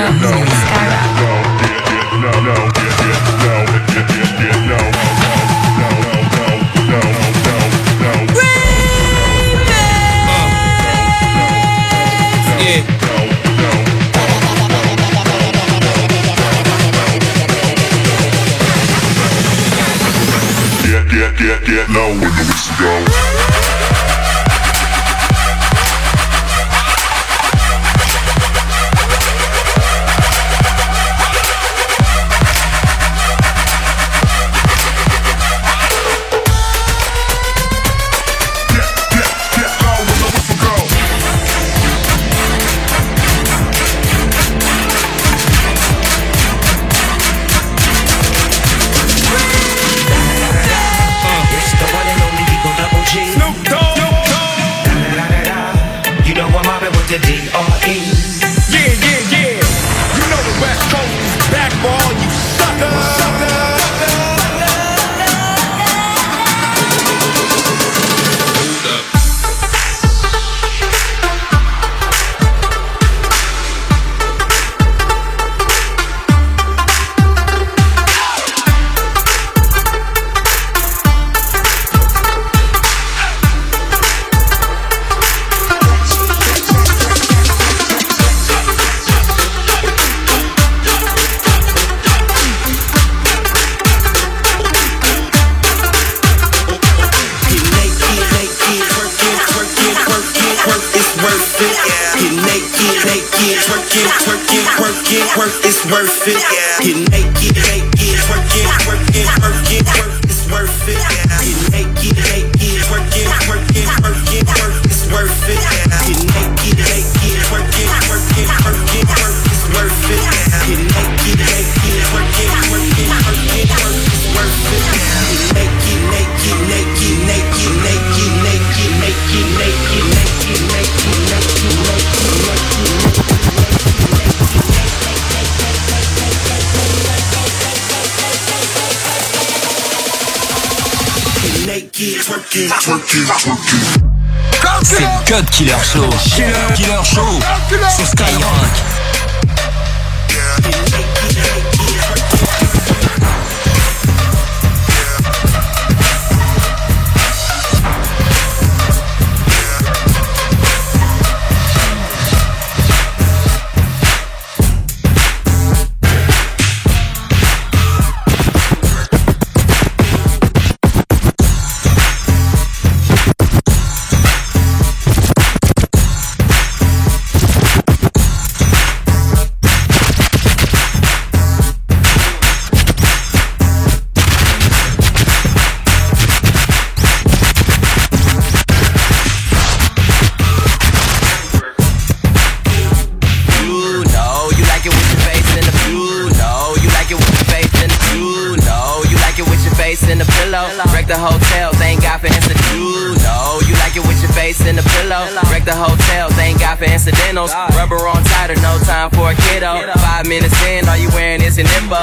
incidentals. Rubber on tighter, no time for a kiddo. Five minutes in, all you wearing is an info.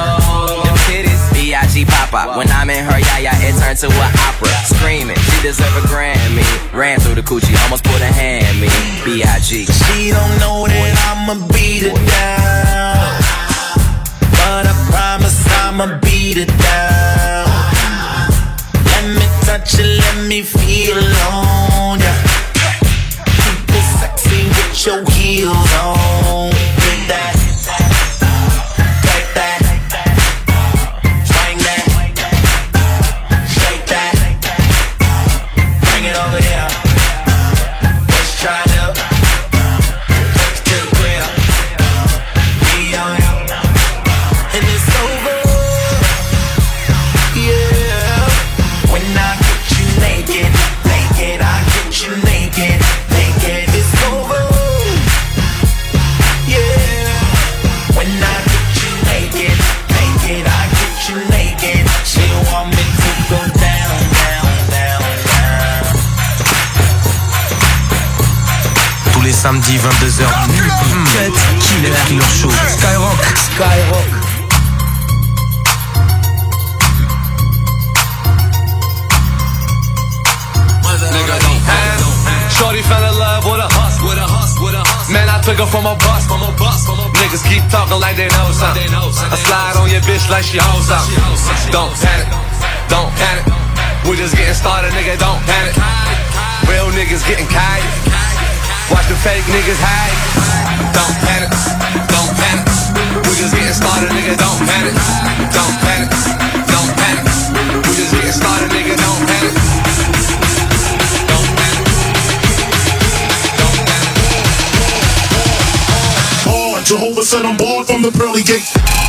B.I.G. pop up. When I'm in her yaya, it turns to an opera. Screaming, she deserve a Grammy. Ran through the coochie, almost put a hand me. B.I.G. She don't know that I'ma beat it down. But I promise I'ma beat it down. Let me touch it, let me feel alone. Yeah. Your heels on. 22h. Cut, Killer, Killer Show, Skyrock, Skyrock. Shorty fell in love with a hus, with a with a. Man, I took her from a bus, from a bus, from a Niggas keep talking like they know something. I slide on your bitch like she hoes up. Don't panic, don't panic. We're just getting started, nigga. Don't panic. Real niggas getting kited. Watch the fake niggas hide. Don't panic, don't panic. We just getting started, nigga. Don't panic, don't panic, don't panic. We just getting started, nigga. Don't panic. Don't panic. Don't panic. Jehovah said I'm born from the pearly gates.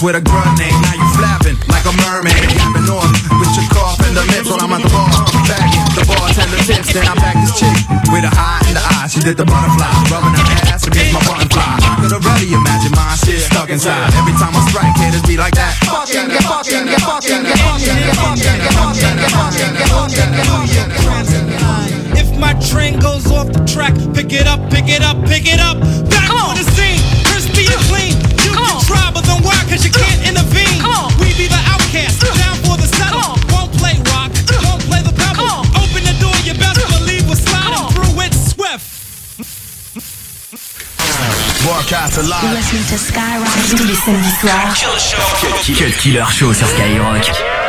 up with a grenade. Now you flapping like a mermaid. Capping off with your cough and the lips while I'm at the bar. Bagging the bartender tips. Then I back this chick with an eye in the eye. She did the butterfly. samedis soirs. Quel killer show sur Skyrock.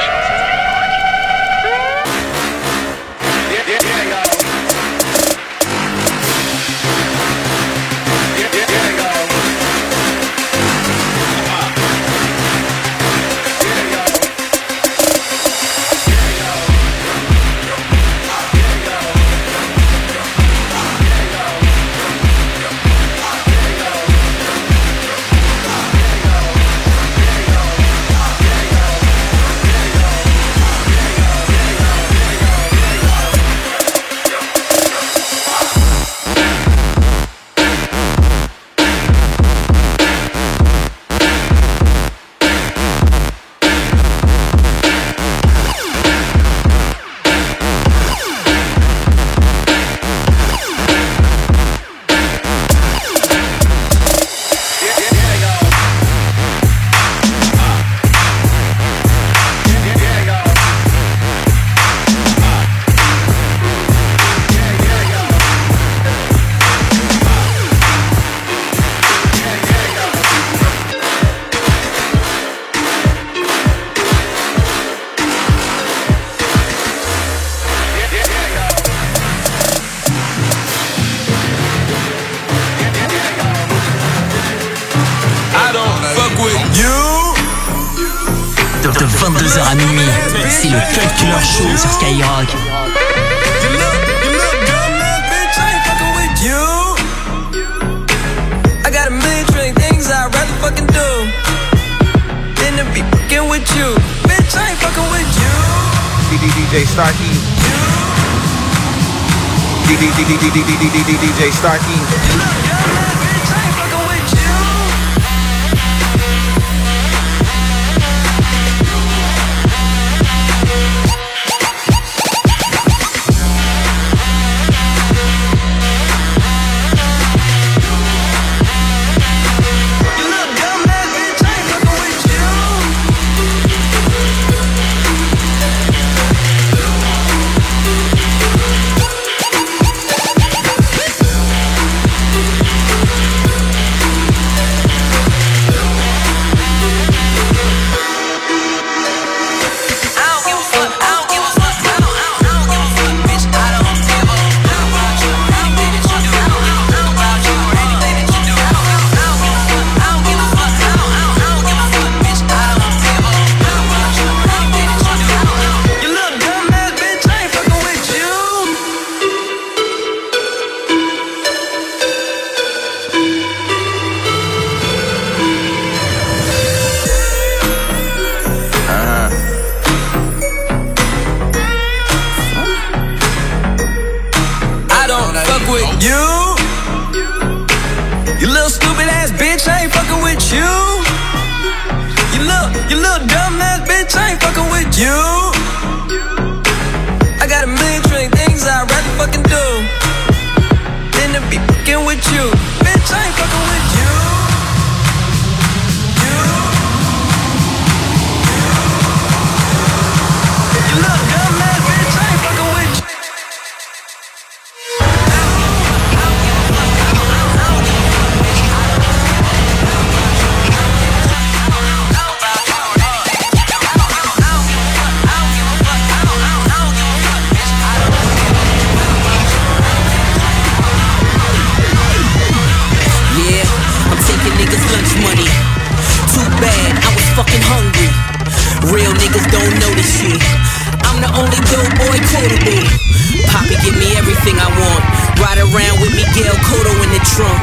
Everything I want. Ride around with Miguel Cotto in the trunk.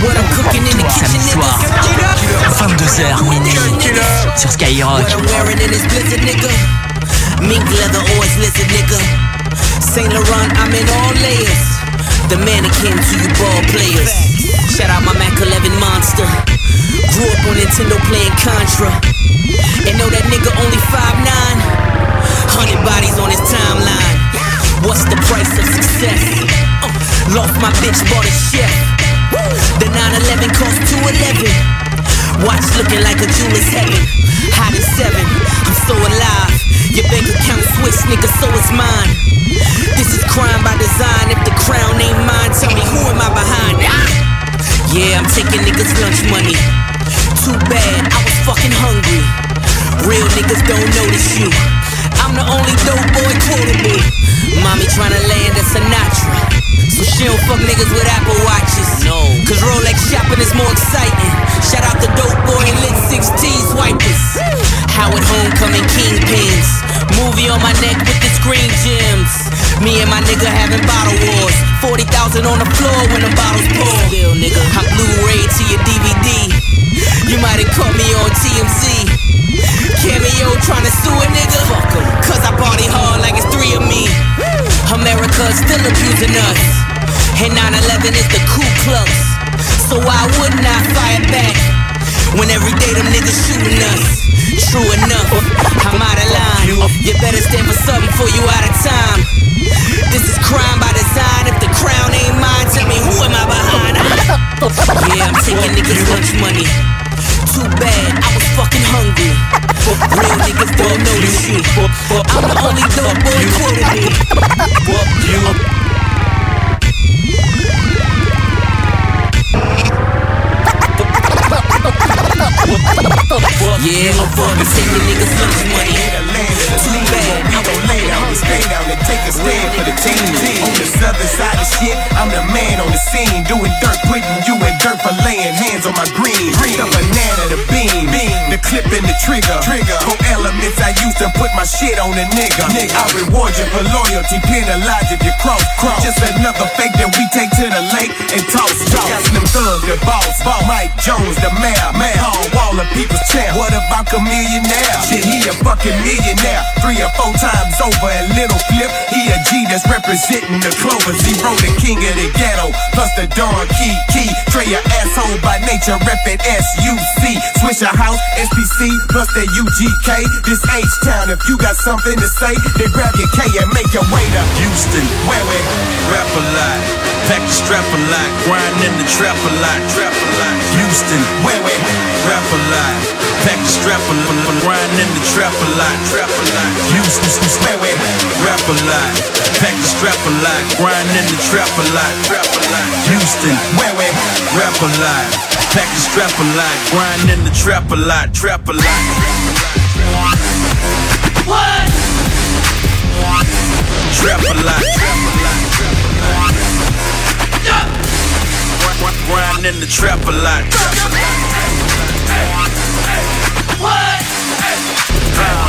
What I'm cooking in the kitchen, soir, niggas. 22h minuit sur Skyrock. What I'm wearing in this blizzard, nigga. Mink leather it's lizard, nigga. Saint Laurent, I'm in all layers. The mannequin to you ball players. Shout out my Mac 11 monster. Grew up on Nintendo playing Contra. And know that nigga only 5'9. Hundred bodies on his timeline. What's the price of success? Uh, lost my bitch, bought a chef. The 911 cost 211. Watch looking like a jeweler's heaven. Hot as seven, I'm so alive. Your bank account switch, nigga, so is mine. This is crime by design. If the crown ain't mine, tell me who am I behind? Ah! Yeah, I'm taking niggas' lunch money. Too bad, I was fucking hungry. Real niggas don't notice you. I'm the only dope boy quotable. Mommy tryna land a Sinatra. So she don't fuck niggas with Apple Watches. No. Cause Rolex shopping is more exciting. Shout out the dope boy and lit 16s wipers. Howard Homecoming Kingpins. Movie on my neck with the screen gems. Me and my nigga having bottle wars. 40,000 on the floor when the bottles pour. Still, nigga, I'm Blu-ray to your DVD. You might have caught me on TMZ. Cameo trying to sue a nigga. Cause I party hard like it's three of me. America's still abusing us. And 9-11 is the Ku Klux. So why wouldn't I fire back? When every day them niggas shooting us. True enough, I'm out of line. You better stand for something before you out of time. This is crime by design. If the crown ain't mine, tell me who am I behind? Yeah, I'm taking niggas' lunch money. Too bad, I was fucking hungry. Real niggas don't know this shit. I'm the only dope boy quotable. (laughs) Yeah, I'm fucking taking niggas' lunch money. Too bad, I was lay down and stay down and take a stand for the team. On the southern side of shit, I'm the man on the scene. Doing dirt, putting you in dirt for laying hands on my green. The banana, the beam, the clip and the trigger. Trigger. For elements I used to put my shit on a nigga. nigga. I reward you for loyalty, penalize if you cross. cross. Just another fake that we take to the lake and toss. toss. Got Slim Thug, the boss, boss. Mike Jones, the mayor, mayor. Paul Waller, people's champ. What about a millionaire? Shit, he a fucking millionaire. Three or four times over at Little Flip. He a G that's representing the Clover. Z-Ro, the king of the ghetto. Plus the Don Key Key. Trae, a asshole by nature, rep it SUC. Swishahouse, SPC, plus the UGK. This H-Town, if you got something to say, then grab your K and make your way to Houston. Where we Rap a lot, pack the strap a lot, grind in the trap a lot, trap a lot. Houston, where we rap a lot, pack the strap a lot, grind in the trap a lot, trap a lot. Houston, where we rap a lot, pack the strap a lot, grind in the trap a lot. Houston, where we rap a lot, pack the strap a lot, grind in the trap a lot, trap a lot. What? Trap a lot, trap. Grind in the trap a lot, a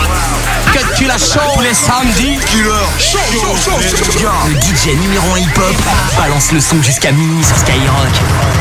lot. Cut tu la chante tous les samedis. Le DJ numéro 1 hip-hop. Balance le son jusqu'à minuit sur Skyrock.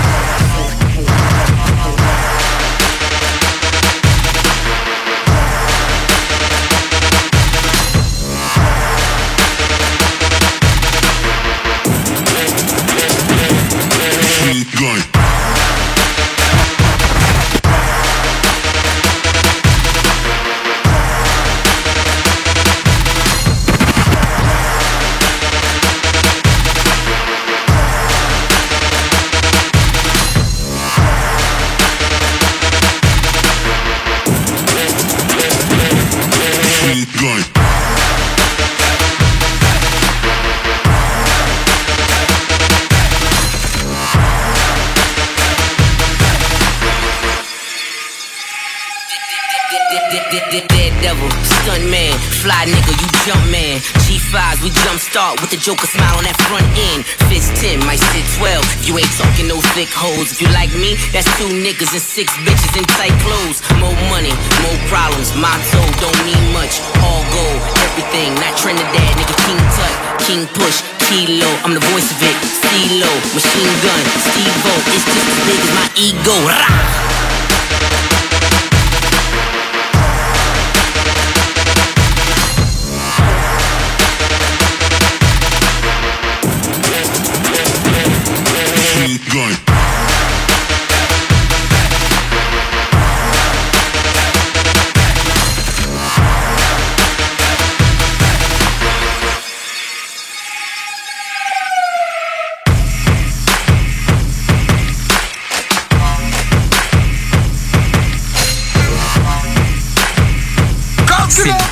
Hoes. If you like me, that's two niggas and six bitches in tight clothes. More money, more problems. Motto don't mean much. All gold, everything. Not Trinidad, nigga. King Tut, King Push, Kilo. I'm the voice of it. CeeLo, Machine Gun, Steve-O. It's just as big as my ego. Rah!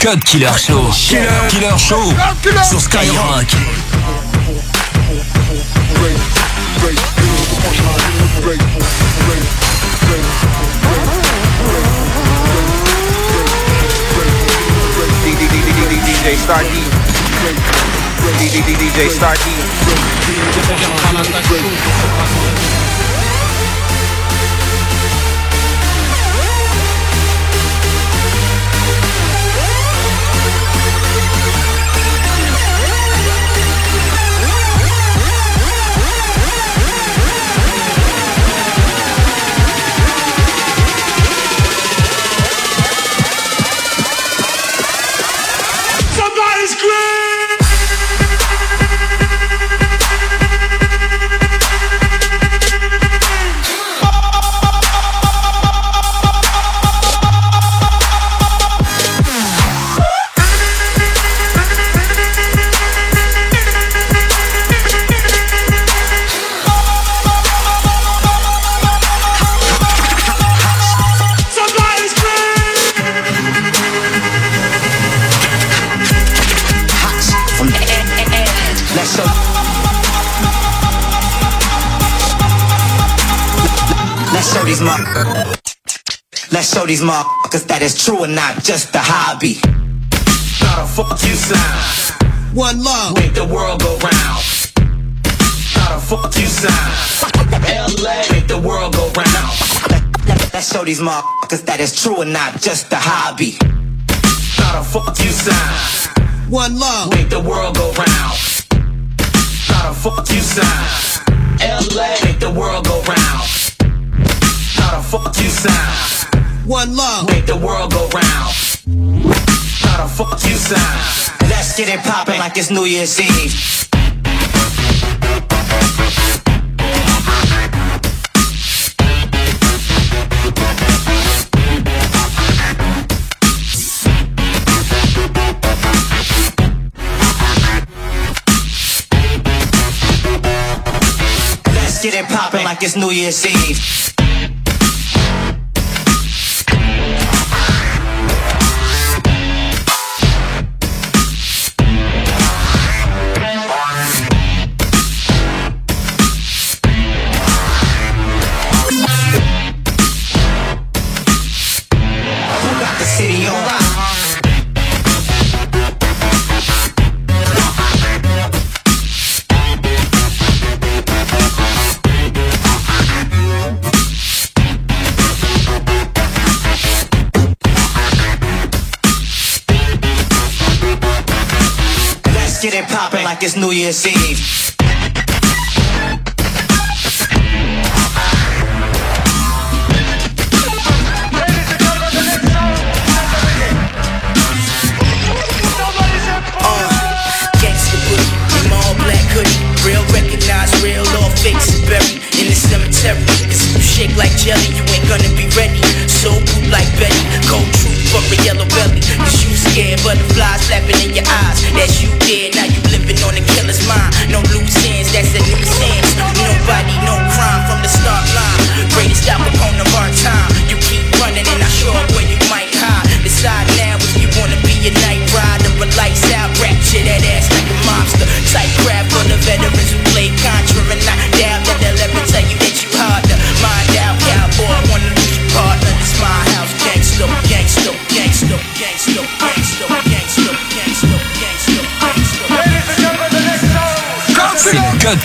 C'est le Cut Killer Show. Killer, Show sur Skyrock. DJ Star D. DJ Star show these motherfuckers that it's true and not just a hobby. Not a fuck you sign. One love. Make the world go round. Not a fuck you sign. LA. Make the world go round. Let's show these motherfuckers that it's true and not just a hobby. Not a fuck you sign. One love. Make the world go round. Not a fuck you sign. LA. Make the world go round. Not a fuck you sign. One love. Make the world go round. Not a fuck you sign. Let's get it poppin' like it's New Year's Eve. Let's get it poppin' like it's New Year's Eve. Like it's New Year's Eve.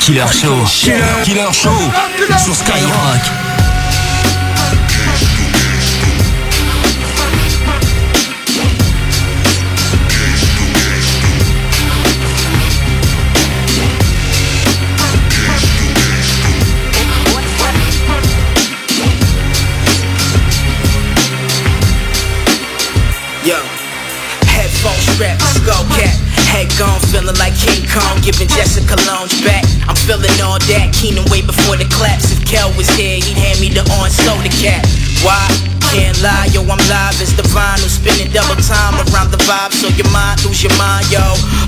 Killer Show. Killer Show sur Skyrock. Gone, feeling like King Kong, giving Jessica Lange back. I'm feeling all that, Keenan way before the claps. If Kel was here, he'd hand me the on soda cap. Why? Can't lie, yo, I'm live as the vinyl spinning double time around the vibe, so your mind lose your mind, yo.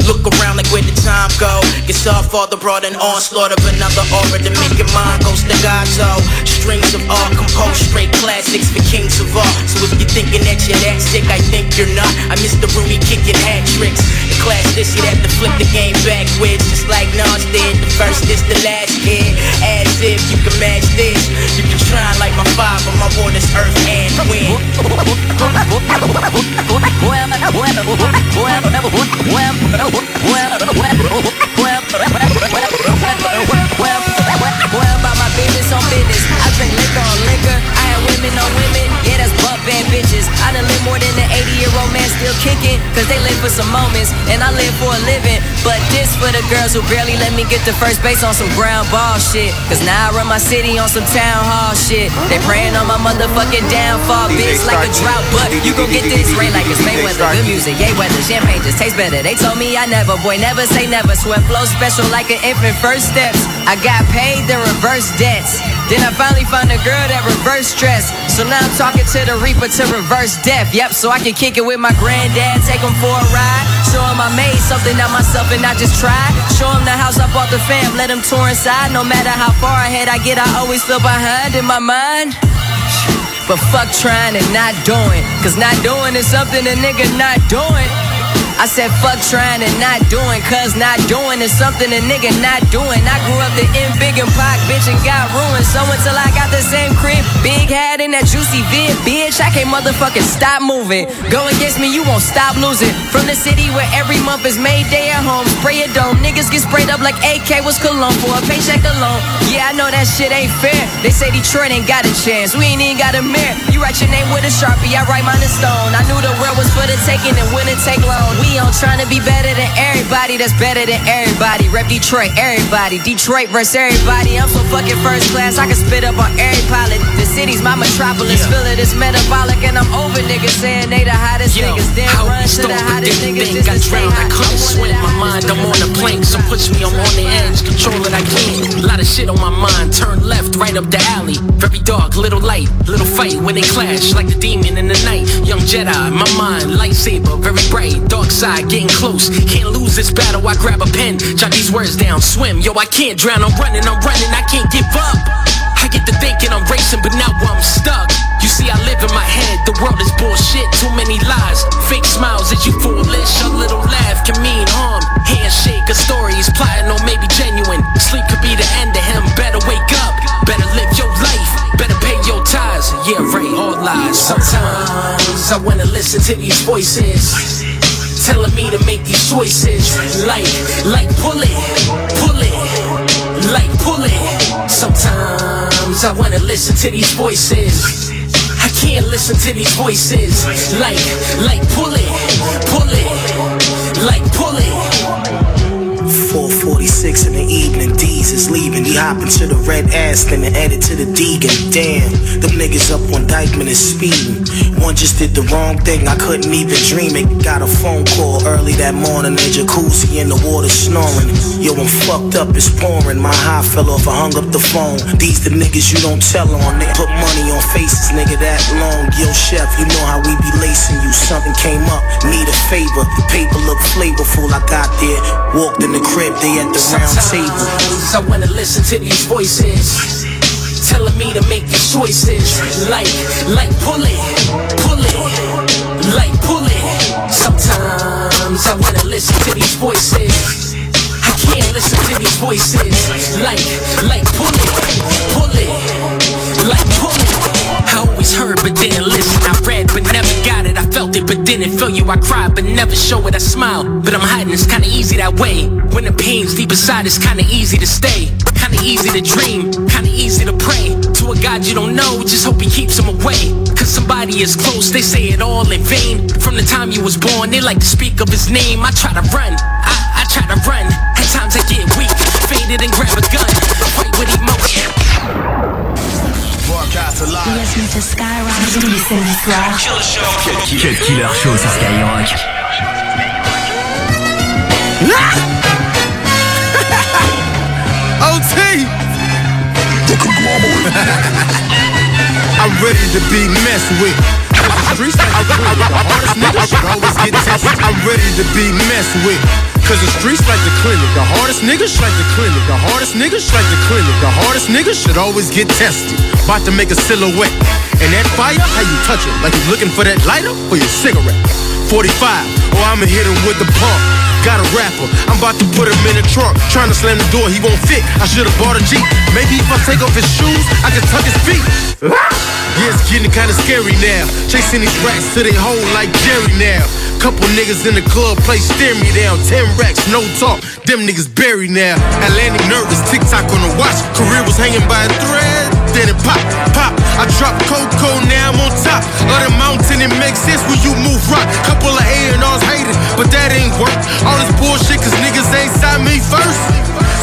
Look around like where the time go. Gets off, father brought an onslaught of another aura to make your mind go staccato. Strings of art composed straight classics for kings of art. So if you're thinking that you're that sick, I think you're not. I miss the Rooney kicking hat tricks. The class this, you'd have to flip the game backwards, just like Nas did. The first is the last kid. If you can match this. You can try like my but my waters earth and. Boy, about my business on business. I drink liquor on liquor. I had women on women. Yeah, that's bad bitches. I done live more than an 80 year old man still kicking. Cause they live for some moments. And I live for a living. But this for the girls who barely let me get to first base on some ground ball shit. Cause now I run my city on some town hall shit. They praying on my motherfucking downfall, bitch, like a drought. But you gon' get this rain like it's Mayweather. Good music, yay weather. Champagne just tastes better. They told me I never, boy, never say never. Swim flow special like an infant first steps. I got paid the reverse debts. Then I finally found a girl that reverse stress. So now I'm talking to the reaper to reverse death. Yep, so I can kick it with my granddad, take him for a ride. Show him I made something out myself and I just tried. Show him the house I bought the fam, let him tour inside. No matter how far ahead I get, I always feel behind in my mind. But fuck trying and not doing. Cause not doing is something a nigga not doing. I said fuck trying and not doing, cause not doing is something a nigga not doing. I grew up in big and Pac, bitch, and got ruined. So until I got the same crib, big hat in that juicy vid, bitch, I can't motherfucking stop moving. Go against me, you won't stop losing. From the city where every month is May Day at home, spray a dome. Niggas get sprayed up like AK was cologne for a paycheck alone. Yeah, I know that shit ain't fair. They say Detroit ain't got a chance, we ain't even got a mayor. You write your name with a sharpie, I write mine in stone. I knew the world was for the taking and wouldn't take long. We on trying to be better than everybody that's better than everybody. Rep Detroit, everybody. Detroit versus everybody. I'm so fucking first class, I can spit up on every pilot. The city's my metropolis, feel it, it's metabolic, and I'm over niggas saying they the hottest Yo, niggas. Then run to the hottest niggas thing, got drowned, I couldn't swim. My mind, I'm on the plank, so push me, I'm on the edge. Control it, I can. Lot of shit on my mind, turn left, right up the alley. Very dark, little light, little fight when they clash, like the demon in the night. Young Jedi, my mind, lightsaber, very bright. Dark side, getting close. Can't lose this battle, I grab a pen, jot these words down. Swim, yo, I can't drown, I'm running, I'm running, I can't give up. I get to thinking I'm racing, but now I'm stuck. You see, I live in my head, the world is bullshit, too many lies. Fake smiles, is you foolish? A little laugh can mean harm. Handshake, a story is plotting or maybe genuine. Sleep could be the end of him, better wake up, better live your life, better pay your tithes. Yeah, right, all lies. Sometimes I wanna listen to these voices. Telling me to make these choices. Like, like pull it, pull it. Like pull it. Sometimes I wanna listen to these voices. I can't listen to these voices. Like, like pull it, pull it. Like pull it 446 in the evening, D's is leaving. He hopping to the red Aston and headed to the Deegan. Damn, them niggas up on Dyckman is speeding. One just did the wrong thing, I couldn't even dream it. Got a phone call early that morning, in jacuzzi in the water snoring. Yo, I'm fucked up, it's pouring. My high fell off, I hung up the phone. These the niggas you don't tell on. They put money on faces, nigga, that long. Yo, chef, you know how we be lacing you. Something came up, need a favor. The paper look flavorful. I got there, walked in the crib, they at the round table. I wanna listen to these voices Telling me to make these choices. Like, like pull it, pull it Like pull it Sometimes I wanna listen to these voices. I can't listen to these voices. Like, like pull it, pull it Like pull it I always heard but didn't listen I read but never got it I felt it but Didn't feel you, I cried, but never show it, I smile. But I'm hiding, it's kinda easy that way. When the pain's deep inside, it's kinda easy to stay. Kinda easy to dream, kinda easy to pray. To a God you don't know, just hope he keeps him away. Cause somebody is close, they say it all in vain. From the time you was born, they like to speak of his name. I try to run, I, I try to run. At times I get weak, faded and grab a gun. Fight with emotion. Tous les samedis soirs. Cut Killer, Killer Show sur Skyrock. OT! The conglomerate. I'm ready to be messed with. I'm ready to be messed with. Cause the streets like the clinic, the hardest niggas like the clinic, the hardest niggas like the clinic, the hardest niggas should always get tested. About to make a silhouette. And that fire, how you touch it? Like you looking for that lighter for your cigarette. 45, or I'ma hit him with the pump. Got a rapper, I'm about to put him in the trunk. Trying to slam the door, he won't fit. I should've bought a Jeep. Maybe if I take off his shoes, I can tuck his feet. (laughs) Yeah, it's getting kinda scary now. Chasing these rats to they hole like Jerry now. Couple niggas in the club play stare me down. Ten racks, no talk. Them niggas buried now. Atlantic nervous, tick-tock on the watch. Career was hanging by a thread. It pop, pop. I drop Coco, now I'm on top of the mountain. It makes sense when you move rock. Couple of A&Rs hated, but that ain't work. All this bullshit, cause niggas ain't signed me first.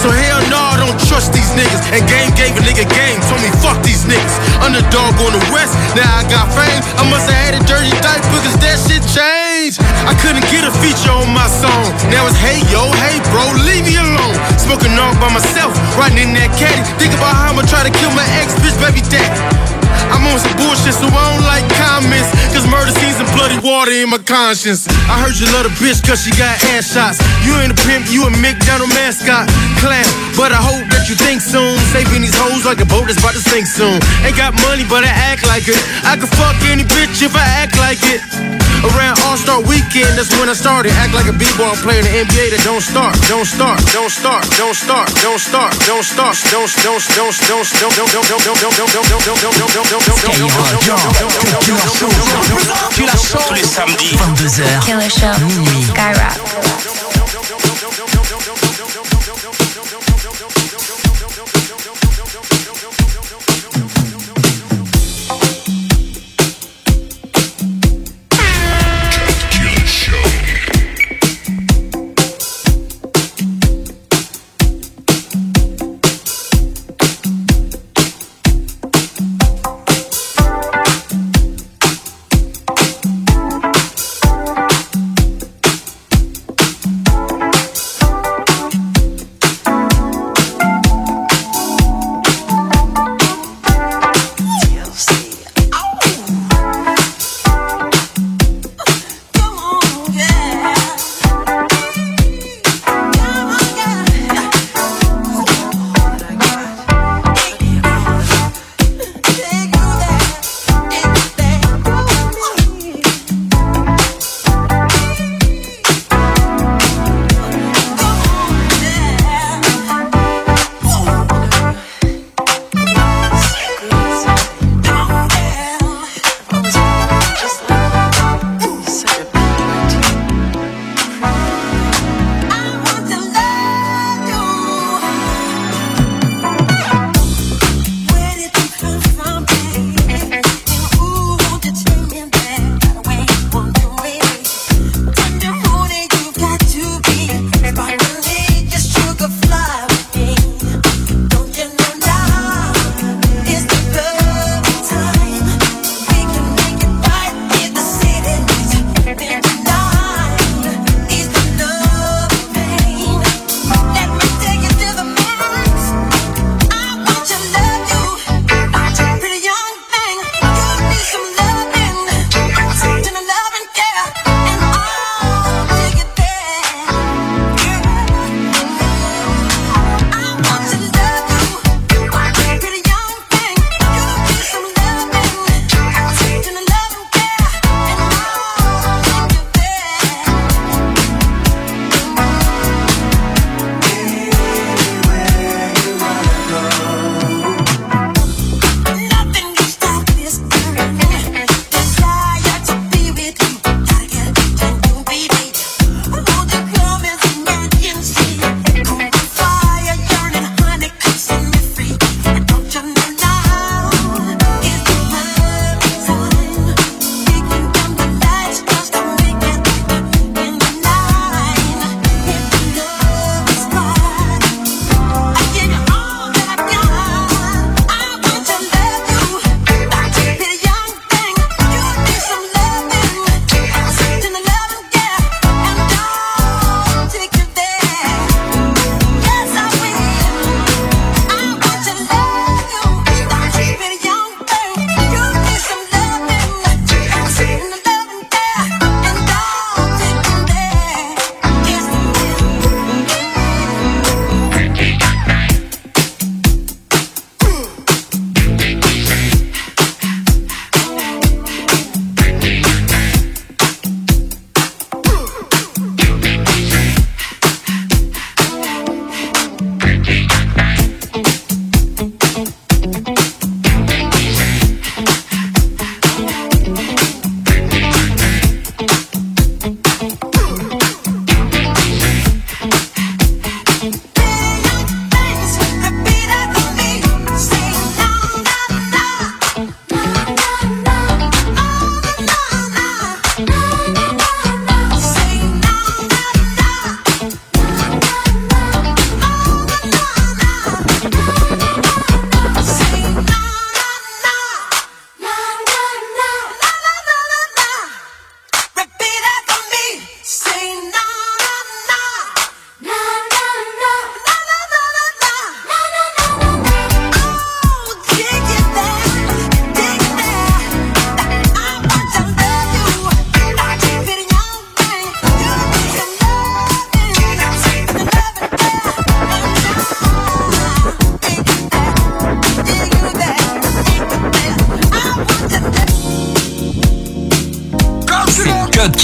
So hell no, I don't trust these niggas. And game gave a nigga game, told me fuck these niggas. Underdog on the west, now I got fame. I must have had a dirty diaper cause that shit changed. I couldn't get a feature on my song. Now it's hey yo, hey bro, leave me alone. Smoking all by myself, riding in that caddy. Think about how I'ma try to kill my ex bitch, baby daddy. I'm on some bullshit, so I don't like comments. Cause murder scenes and bloody water in my conscience. I heard you love a bitch cause she got ass shots. You ain't a pimp, you a McDonald mascot. Clown, but I hope that you think soon. Saving these hoes like a boat that's about to sink soon. Ain't got money, but I act like it. I could fuck any bitch if I act like it. Around All Star Weekend, that's when I started. Act like a b-ball player in the NBA that don't start, don't start, don't start, don't start, don't start, don't start, don't don't don't don't don't don't don't don't don't don't don't don't don't don't don't don't Killer Show tous les samedis 22h Killer Show. Minuit. Skyrock.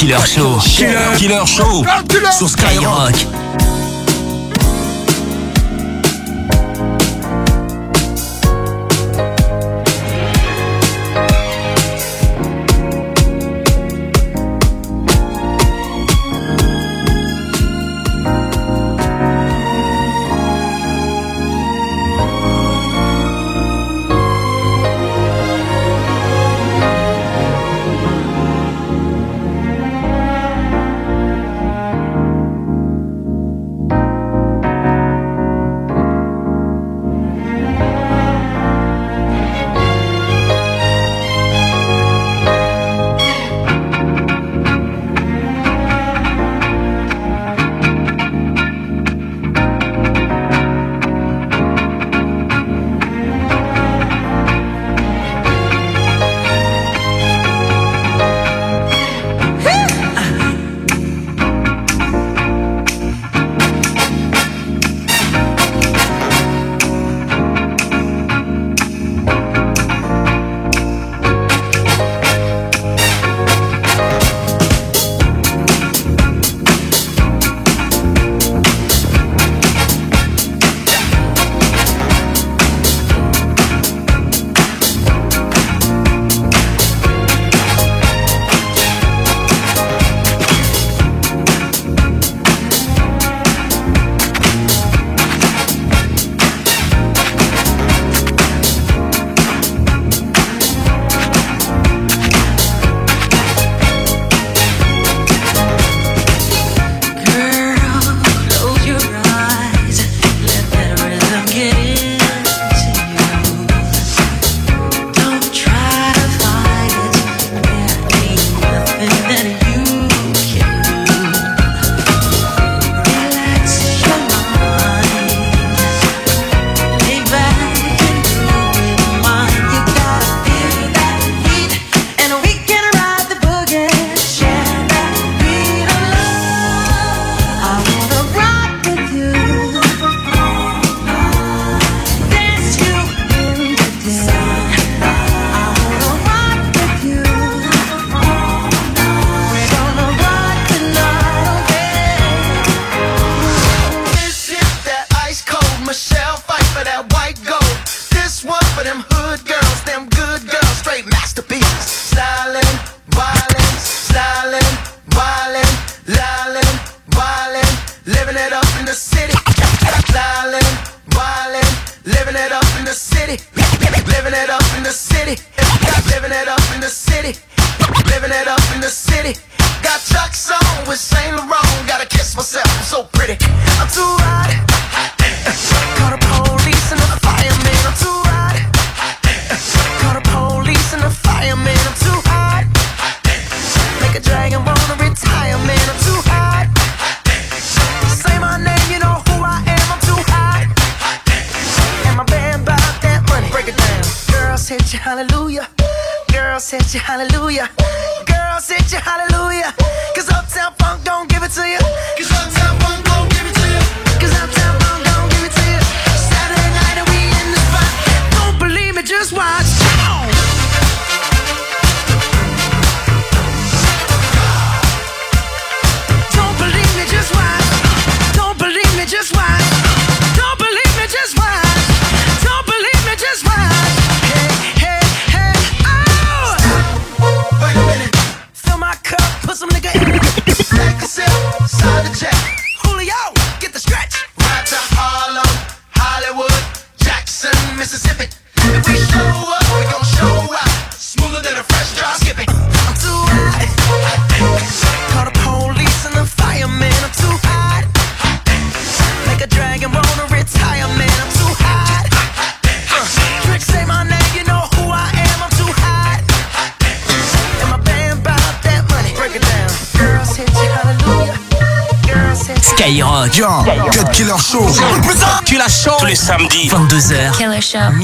Killer Show. Killer Show. Sur Skyrock.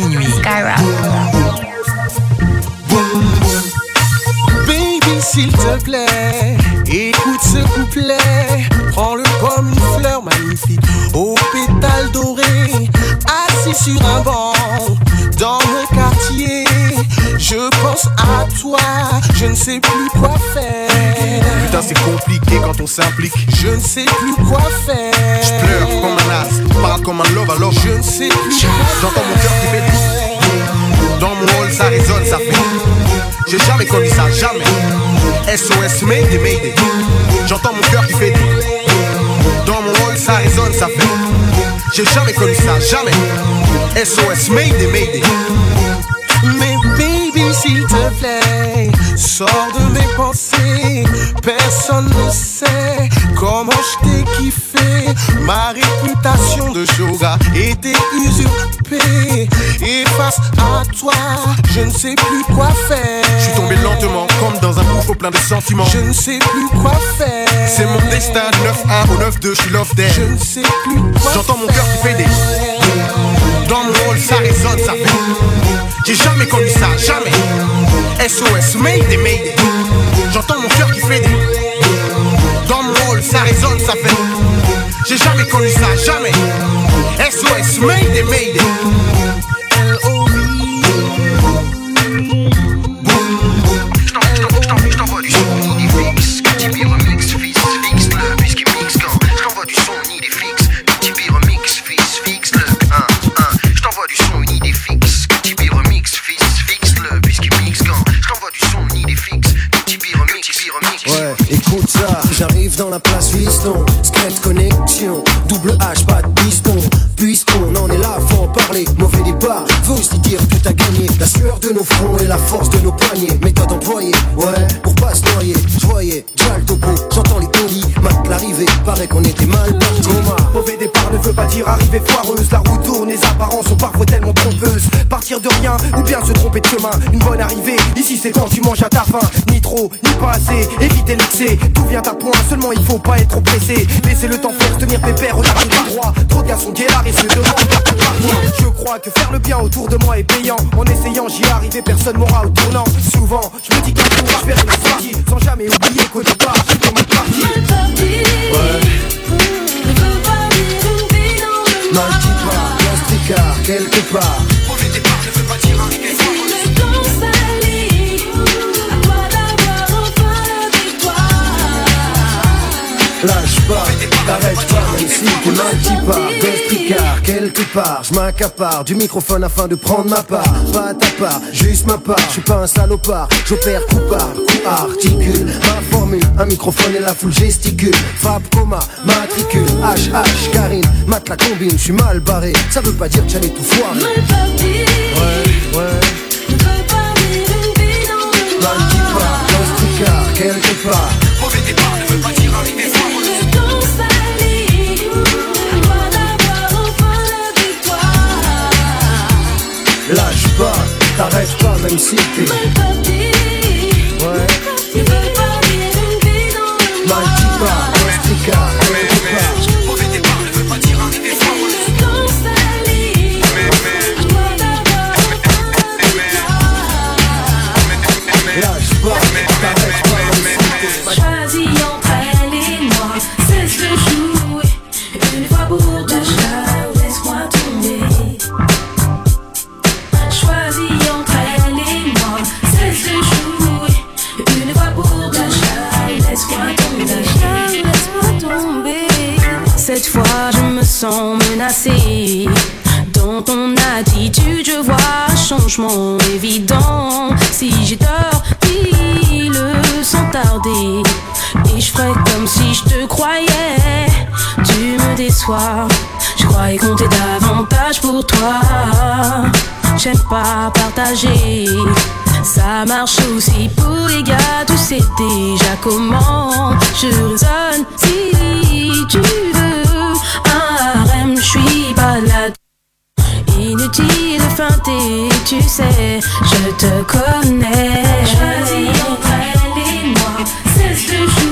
Minuit. J'entends mon cœur qui fait Dans mon rôle, ça résonne, ça fait. J'ai jamais connu ça, jamais. SOS, Mayday, Mayday. J'entends mon cœur qui fait Dans mon rôle, ça résonne, ça fait. J'ai jamais connu ça, jamais. SOS, Mayday, Mayday. Mais baby, s'il te plaît, sors de mes pensées. Personne ne sait comment je t'ai kiffé. Ma réputation de yoga était usurpée. Et face à toi, je ne sais plus quoi faire. Je suis tombé lentement, comme dans un bouffon plein de sentiments. Je ne sais plus quoi faire. C'est mon destin, 9-1 au 9-2, je suis love. Je ne sais plus quoi J'entends mon cœur qui fait des. Dans mon rôle, ça résonne, ça fait. J'ai jamais connu ça, jamais. SOS, Mayday, Mayday. J'entends mon cœur qui fait des ça résonne, ça fait. J'ai jamais connu ça, jamais. SOS, made it, made it. J'arrive dans la place Liston, Scred connexion, double H, pas de piston. Puisqu'on en est là, faut en parler. Mauvais départ, veut aussi dire que t'as gagné. La sueur de nos fronts et la force de nos poignets. Méthode employée, ouais, pour pas se noyer. Je voyais, déjà le topo, j'entends les colis, mate l'arrivée. Paraît qu'on était mal parti. Mauvais départ ne veut pas dire arrivée foireuse. La route tourne, les apparences sont parfois tellement trompeuses. Partir de rien ou bien se tromper de chemin. Une bonne arrivée, ici c'est quand tu manges à ta faim. Ni trop, ni pas assez, éviter l'excès. Tout vient à point, seulement il faut pas être trop pressé. Laissez le temps faire, tenir pépère, regarder tout droit. Trop de garçons guélards et se demandent. Je crois que faire le bien autour de moi est payant. En essayant, j'y arrivé, personne m'aura au tournant. Souvent, je me dis qu'un jour, je verrai la sortie. Sans jamais oublier qu'au départ, j'étais mal parti. Mal dit pas. Gastricard, quelque part, je m'accapare du microphone afin de prendre ma part. Pas ta part, juste ma part. Je suis pas un salopard, j'opère coupable, coup articule. Ma formule, un microphone et la foule gesticule. Frappe coma, matricule, HH, Karine, mate la combine, je suis mal barré. Ça veut pas dire que j'allais tout foirer. Ouais, ouais. Pas, Gastricard, quelque part. Mauvais départ pas, t'arrêtes pas même si t'es My body, ouais. my body, my body, my body, my body, un changement évident. Si j'ai tort, dis-le sans tarder. Et je ferai comme si je te croyais. Tu me déçois. Je croyais compter davantage pour toi. J'aime pas partager. Ça marche aussi pour les gars, tu sais déjà comment je raisonne. Si tu veux un harem, je suis là. Inutile de tu sais, je te connais. Choisis entre elle et moi, cesse de jouer.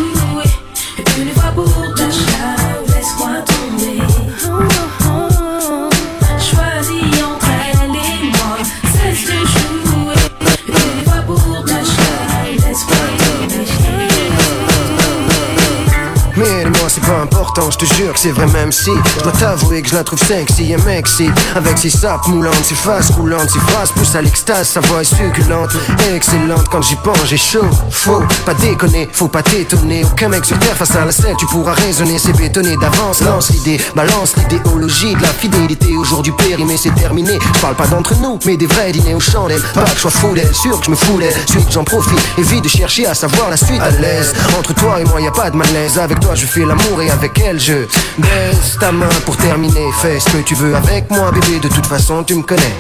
Je te jure que c'est vrai même si Je dois t'avouer que je la trouve sexy. Et mexy Avec ses sapes moulantes, ses faces roulantes Ses phrases poussent à l'extase, sa voix est succulente. Excellente quand j'y pense j'ai chaud. Faut pas déconner, faut pas t'étonner. Aucun mec sur terre face à la scène tu pourras raisonner C'est bétonné d'avance, lance l'idée Balance l'idéologie de la fidélité. Aujourd'hui périmé c'est terminé. Je parle pas d'entre nous mais des vrais dîners aux chandelles Pas que je sois fou d'elle, sûr que je me fous Suite j'en profite, évite de chercher à savoir la suite à l'aise. Entre toi et moi y a pas de malaise. Avec toi je fais l'amour et avec elle je baisse ta main pour terminer. Fais ce que tu veux avec moi bébé De toute façon tu me connais.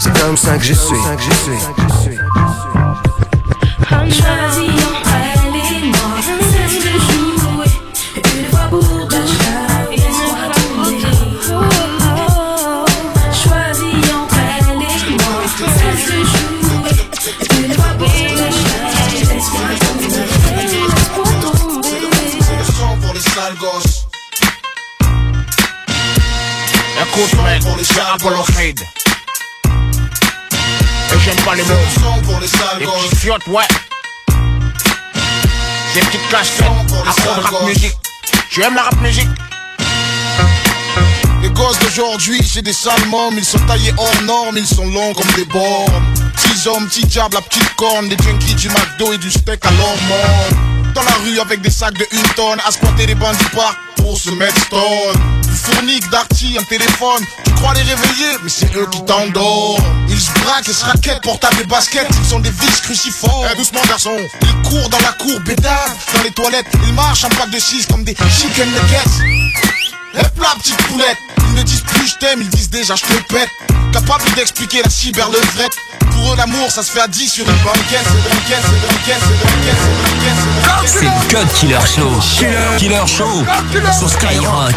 C'est comme ça que je suis Écoute, mec, peu l'oreille. Et j'aime pas les mots. pour les petites fiottes, ouais. Des petites cassettes, de rap musique. Tu aimes la rap musique? Les gosses d'aujourd'hui, j'ai des sales mômes, ils sont taillés hors normes, ils sont longs comme des bornes. Petits hommes, petits diables, la petite corne, des junkies du McDo et du steak à l'hormone. Dans la rue avec des sacs de une tonne, à squatter les bandits parcs pour se mettre stone. Du fournique, d'arty, un téléphone, tu crois les réveiller, mais c'est eux qui t'endorment. Ils se braquent et se raquettent, portables et baskets, ils sont des vices cruciformes. Eh, doucement garçon, ils courent dans la cour, bédave, dans les toilettes, ils marchent en pack de 6 comme des chicken nuggets. Lève la petite poulette Ils ne disent plus je t'aime, ils disent déjà je te pète Capable d'expliquer la cyberlevrette Pour eux l'amour ça se fait à 10 sur une banquette C'est le Code Killer Show. Killer Show. Sur Skyrock.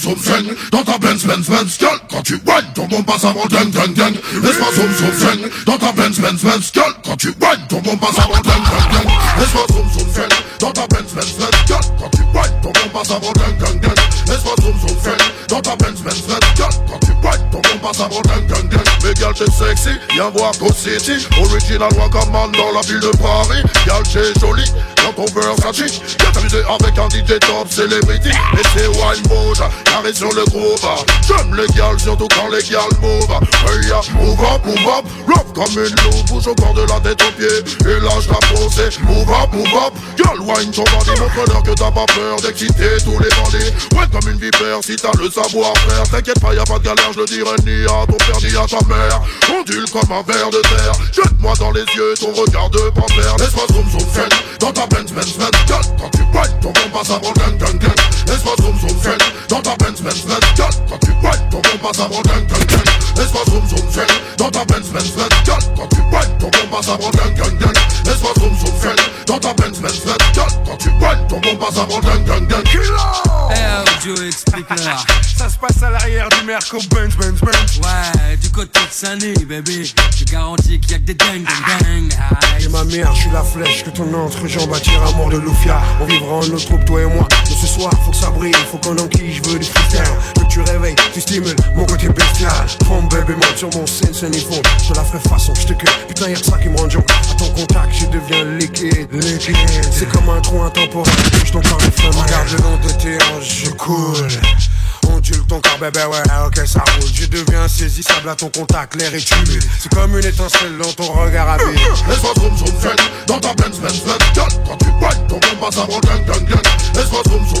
soum soum dans ta Benz Benz Benz gueule. Quand tu whine ton bon passe à mon ding ding ding laisse-moi soum soum soum dans ta Benz Benz Benz gueule. Quand tu whine ton bon passe à mon ding ding ding laisse-moi soum soum soum dans ta Benz Benz Benz gueule. Quand tu whine ton bon passe à mon ding ding ding laisse-moi soum soum soum dans ta Benz Benz Benz gueule. Quand tu whine ton bon passe à mon ding ding ding mes gars c'est sexy viens voir Go City original one command dans la ville de Paris. Gars c'est joli dans ton Versace Viens t'amuser avec un DJ top celebrity Et c'est wine mode, carré sur le groove J'aime les gals, surtout quand les gals move Hey ya, move up, move up comme une loupe, bouge au corps de la tête aux pieds. Et lâche la posée, move up, move up. Girl, wine ton bandit, montre-leur que t'as pas peur D'exciter tous les bandits. Ouais comme une vipère, si t'as le savoir-faire. T'inquiète pas, y'a pas de galère, je le dirai ni à ton père ni à ta mère. Ondule comme un verre de terre. Jette-moi dans les yeux ton regard de panthère. Laisse-moi zoom zoom dans ta Benz Benz Benz Girl, quand tu whine, ton bon passe avant gang gang gang Laisse-moi zoom zoom dans ta Benz Benz Benz Girl, quand tu whine, ton bon passe avant gang gang gang Laisse-moi zoom zoom fen dans ta Benz Benz Benz Girl, quand tu whine, ton bon passe avant gang gang gang Laisse-moi zoom zoom fen dans ta Benz Benz Benz Girl, quand tu whine, ton bon passe avant gang gang gang Eh, Joe, explique-leur. Ça se passe à l'arrière du Merco Benz Benz Benz Ouais, du côté de Sané, bébé. Je garantis qu'il y a que des dingues, dingues, dingues. Et ma mère, je suis la flèche que ton entrejambe attire à mort de Lufia. On vivra en notre troupe, toi et moi. Mais ce soir, faut que ça brille, faut qu'on enquille, je veux du freestyle. Que tu réveilles, tu stimules mon côté bestial. Prends bébé, monte sur mon scène, et fond. Je la ferai façon, je te cueille. Putain, y'a que ça qui me rend jaune. À ton contact, j'ai deviens liquide. C'est comme un trou intemporel, touche ton corps de regarde le long de tes hanches, je coule. Ondule ton corps, bébé, ouais, ok, ça roule. Je deviens saisissable à ton contact, l'air est humide. C'est comme une étincelle dans ton regard à vie. Laisse-moi zoom zoom zen dans ta Benz Benz Benz Gun Quand tu whine, ton bon passe avant gang gang gang Laisse-moi zoom zoom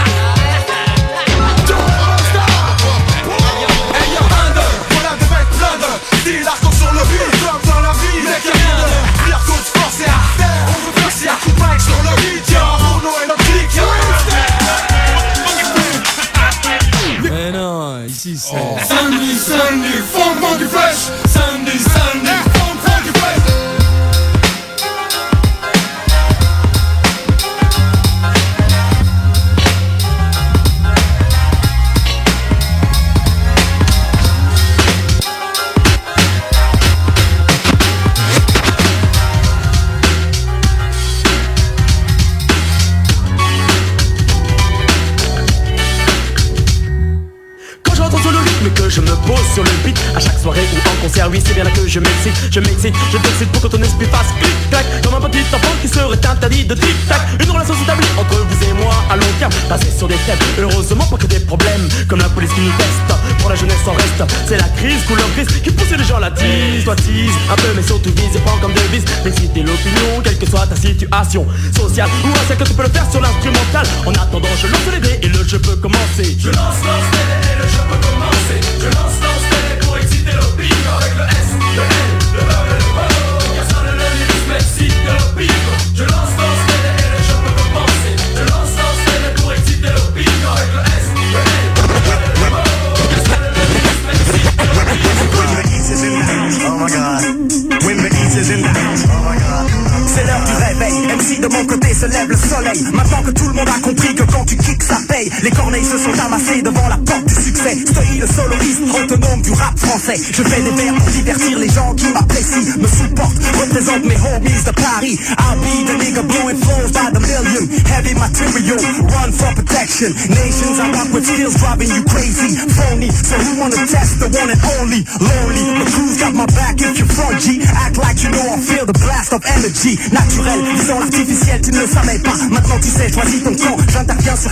je m'excite Je t'excite pour que ton esprit fasse clic-clac. Comme un petit enfant qui serait interdit de tic-tac. Une relation s'établit entre vous et moi à long terme. Basée sur des thèmes, heureusement pas que des problèmes. Comme la police qui nous teste, pour la jeunesse en reste. C'est la crise, couleur grise, qui pousse les gens à la tise. Toi tease, un peu mais surtout vise, pas comme devise D'exciter l'opinion, quelle que soit ta situation sociale Ou un que tu peux le faire sur l'instrumental. En attendant je lance les dés et le jeu peut commencer. Je lance, lance, les, le jeu peut commencer. Je lance, lance, C'est l'heure du réveil, MC de mon côté se lève le soleil. Maintenant que tout le monde a compris que quand tu kicks Les corneilles se sont amassées devant la porte du succès. Story le soloiste autonome du rap français. Je fais des vers pour divertir les gens qui m'apprécient Me supportent, représente mes homies de Paris. I'll be the nigga blowing flows by the million. Heavy material, run for protection. Nations I rock with skills driving you crazy. Phony, so who wanna test the one and only? Lonely, the crew's got my back if you're front Act like you know I feel the blast of energy. Naturel, disons l'artificiel, tu ne savais pas. Maintenant tu sais, choisis ton camp, j'interviens sur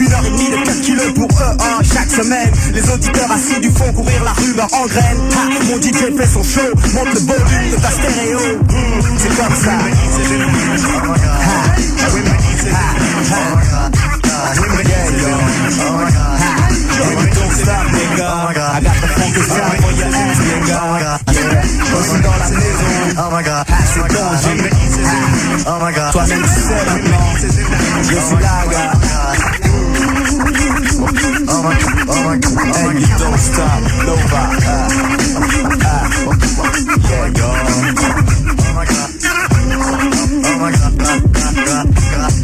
Une heure et demie de calcul pour eux, hein, chaque semaine Les auditeurs assis du fond courir la rumeur en graine ha, Mon DJ fait son show, monte le volume de ta stéréo Hmm, C'est comme ça. Oh my god. C'est danger. Oh my god. Toi-même tu sais maintenant. Je suis là, gars. Oh my god, my god. Oh my god, oh my god, ah,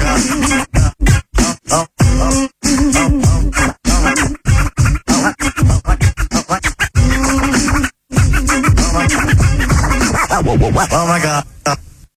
ah. Oh, oh, oh my god.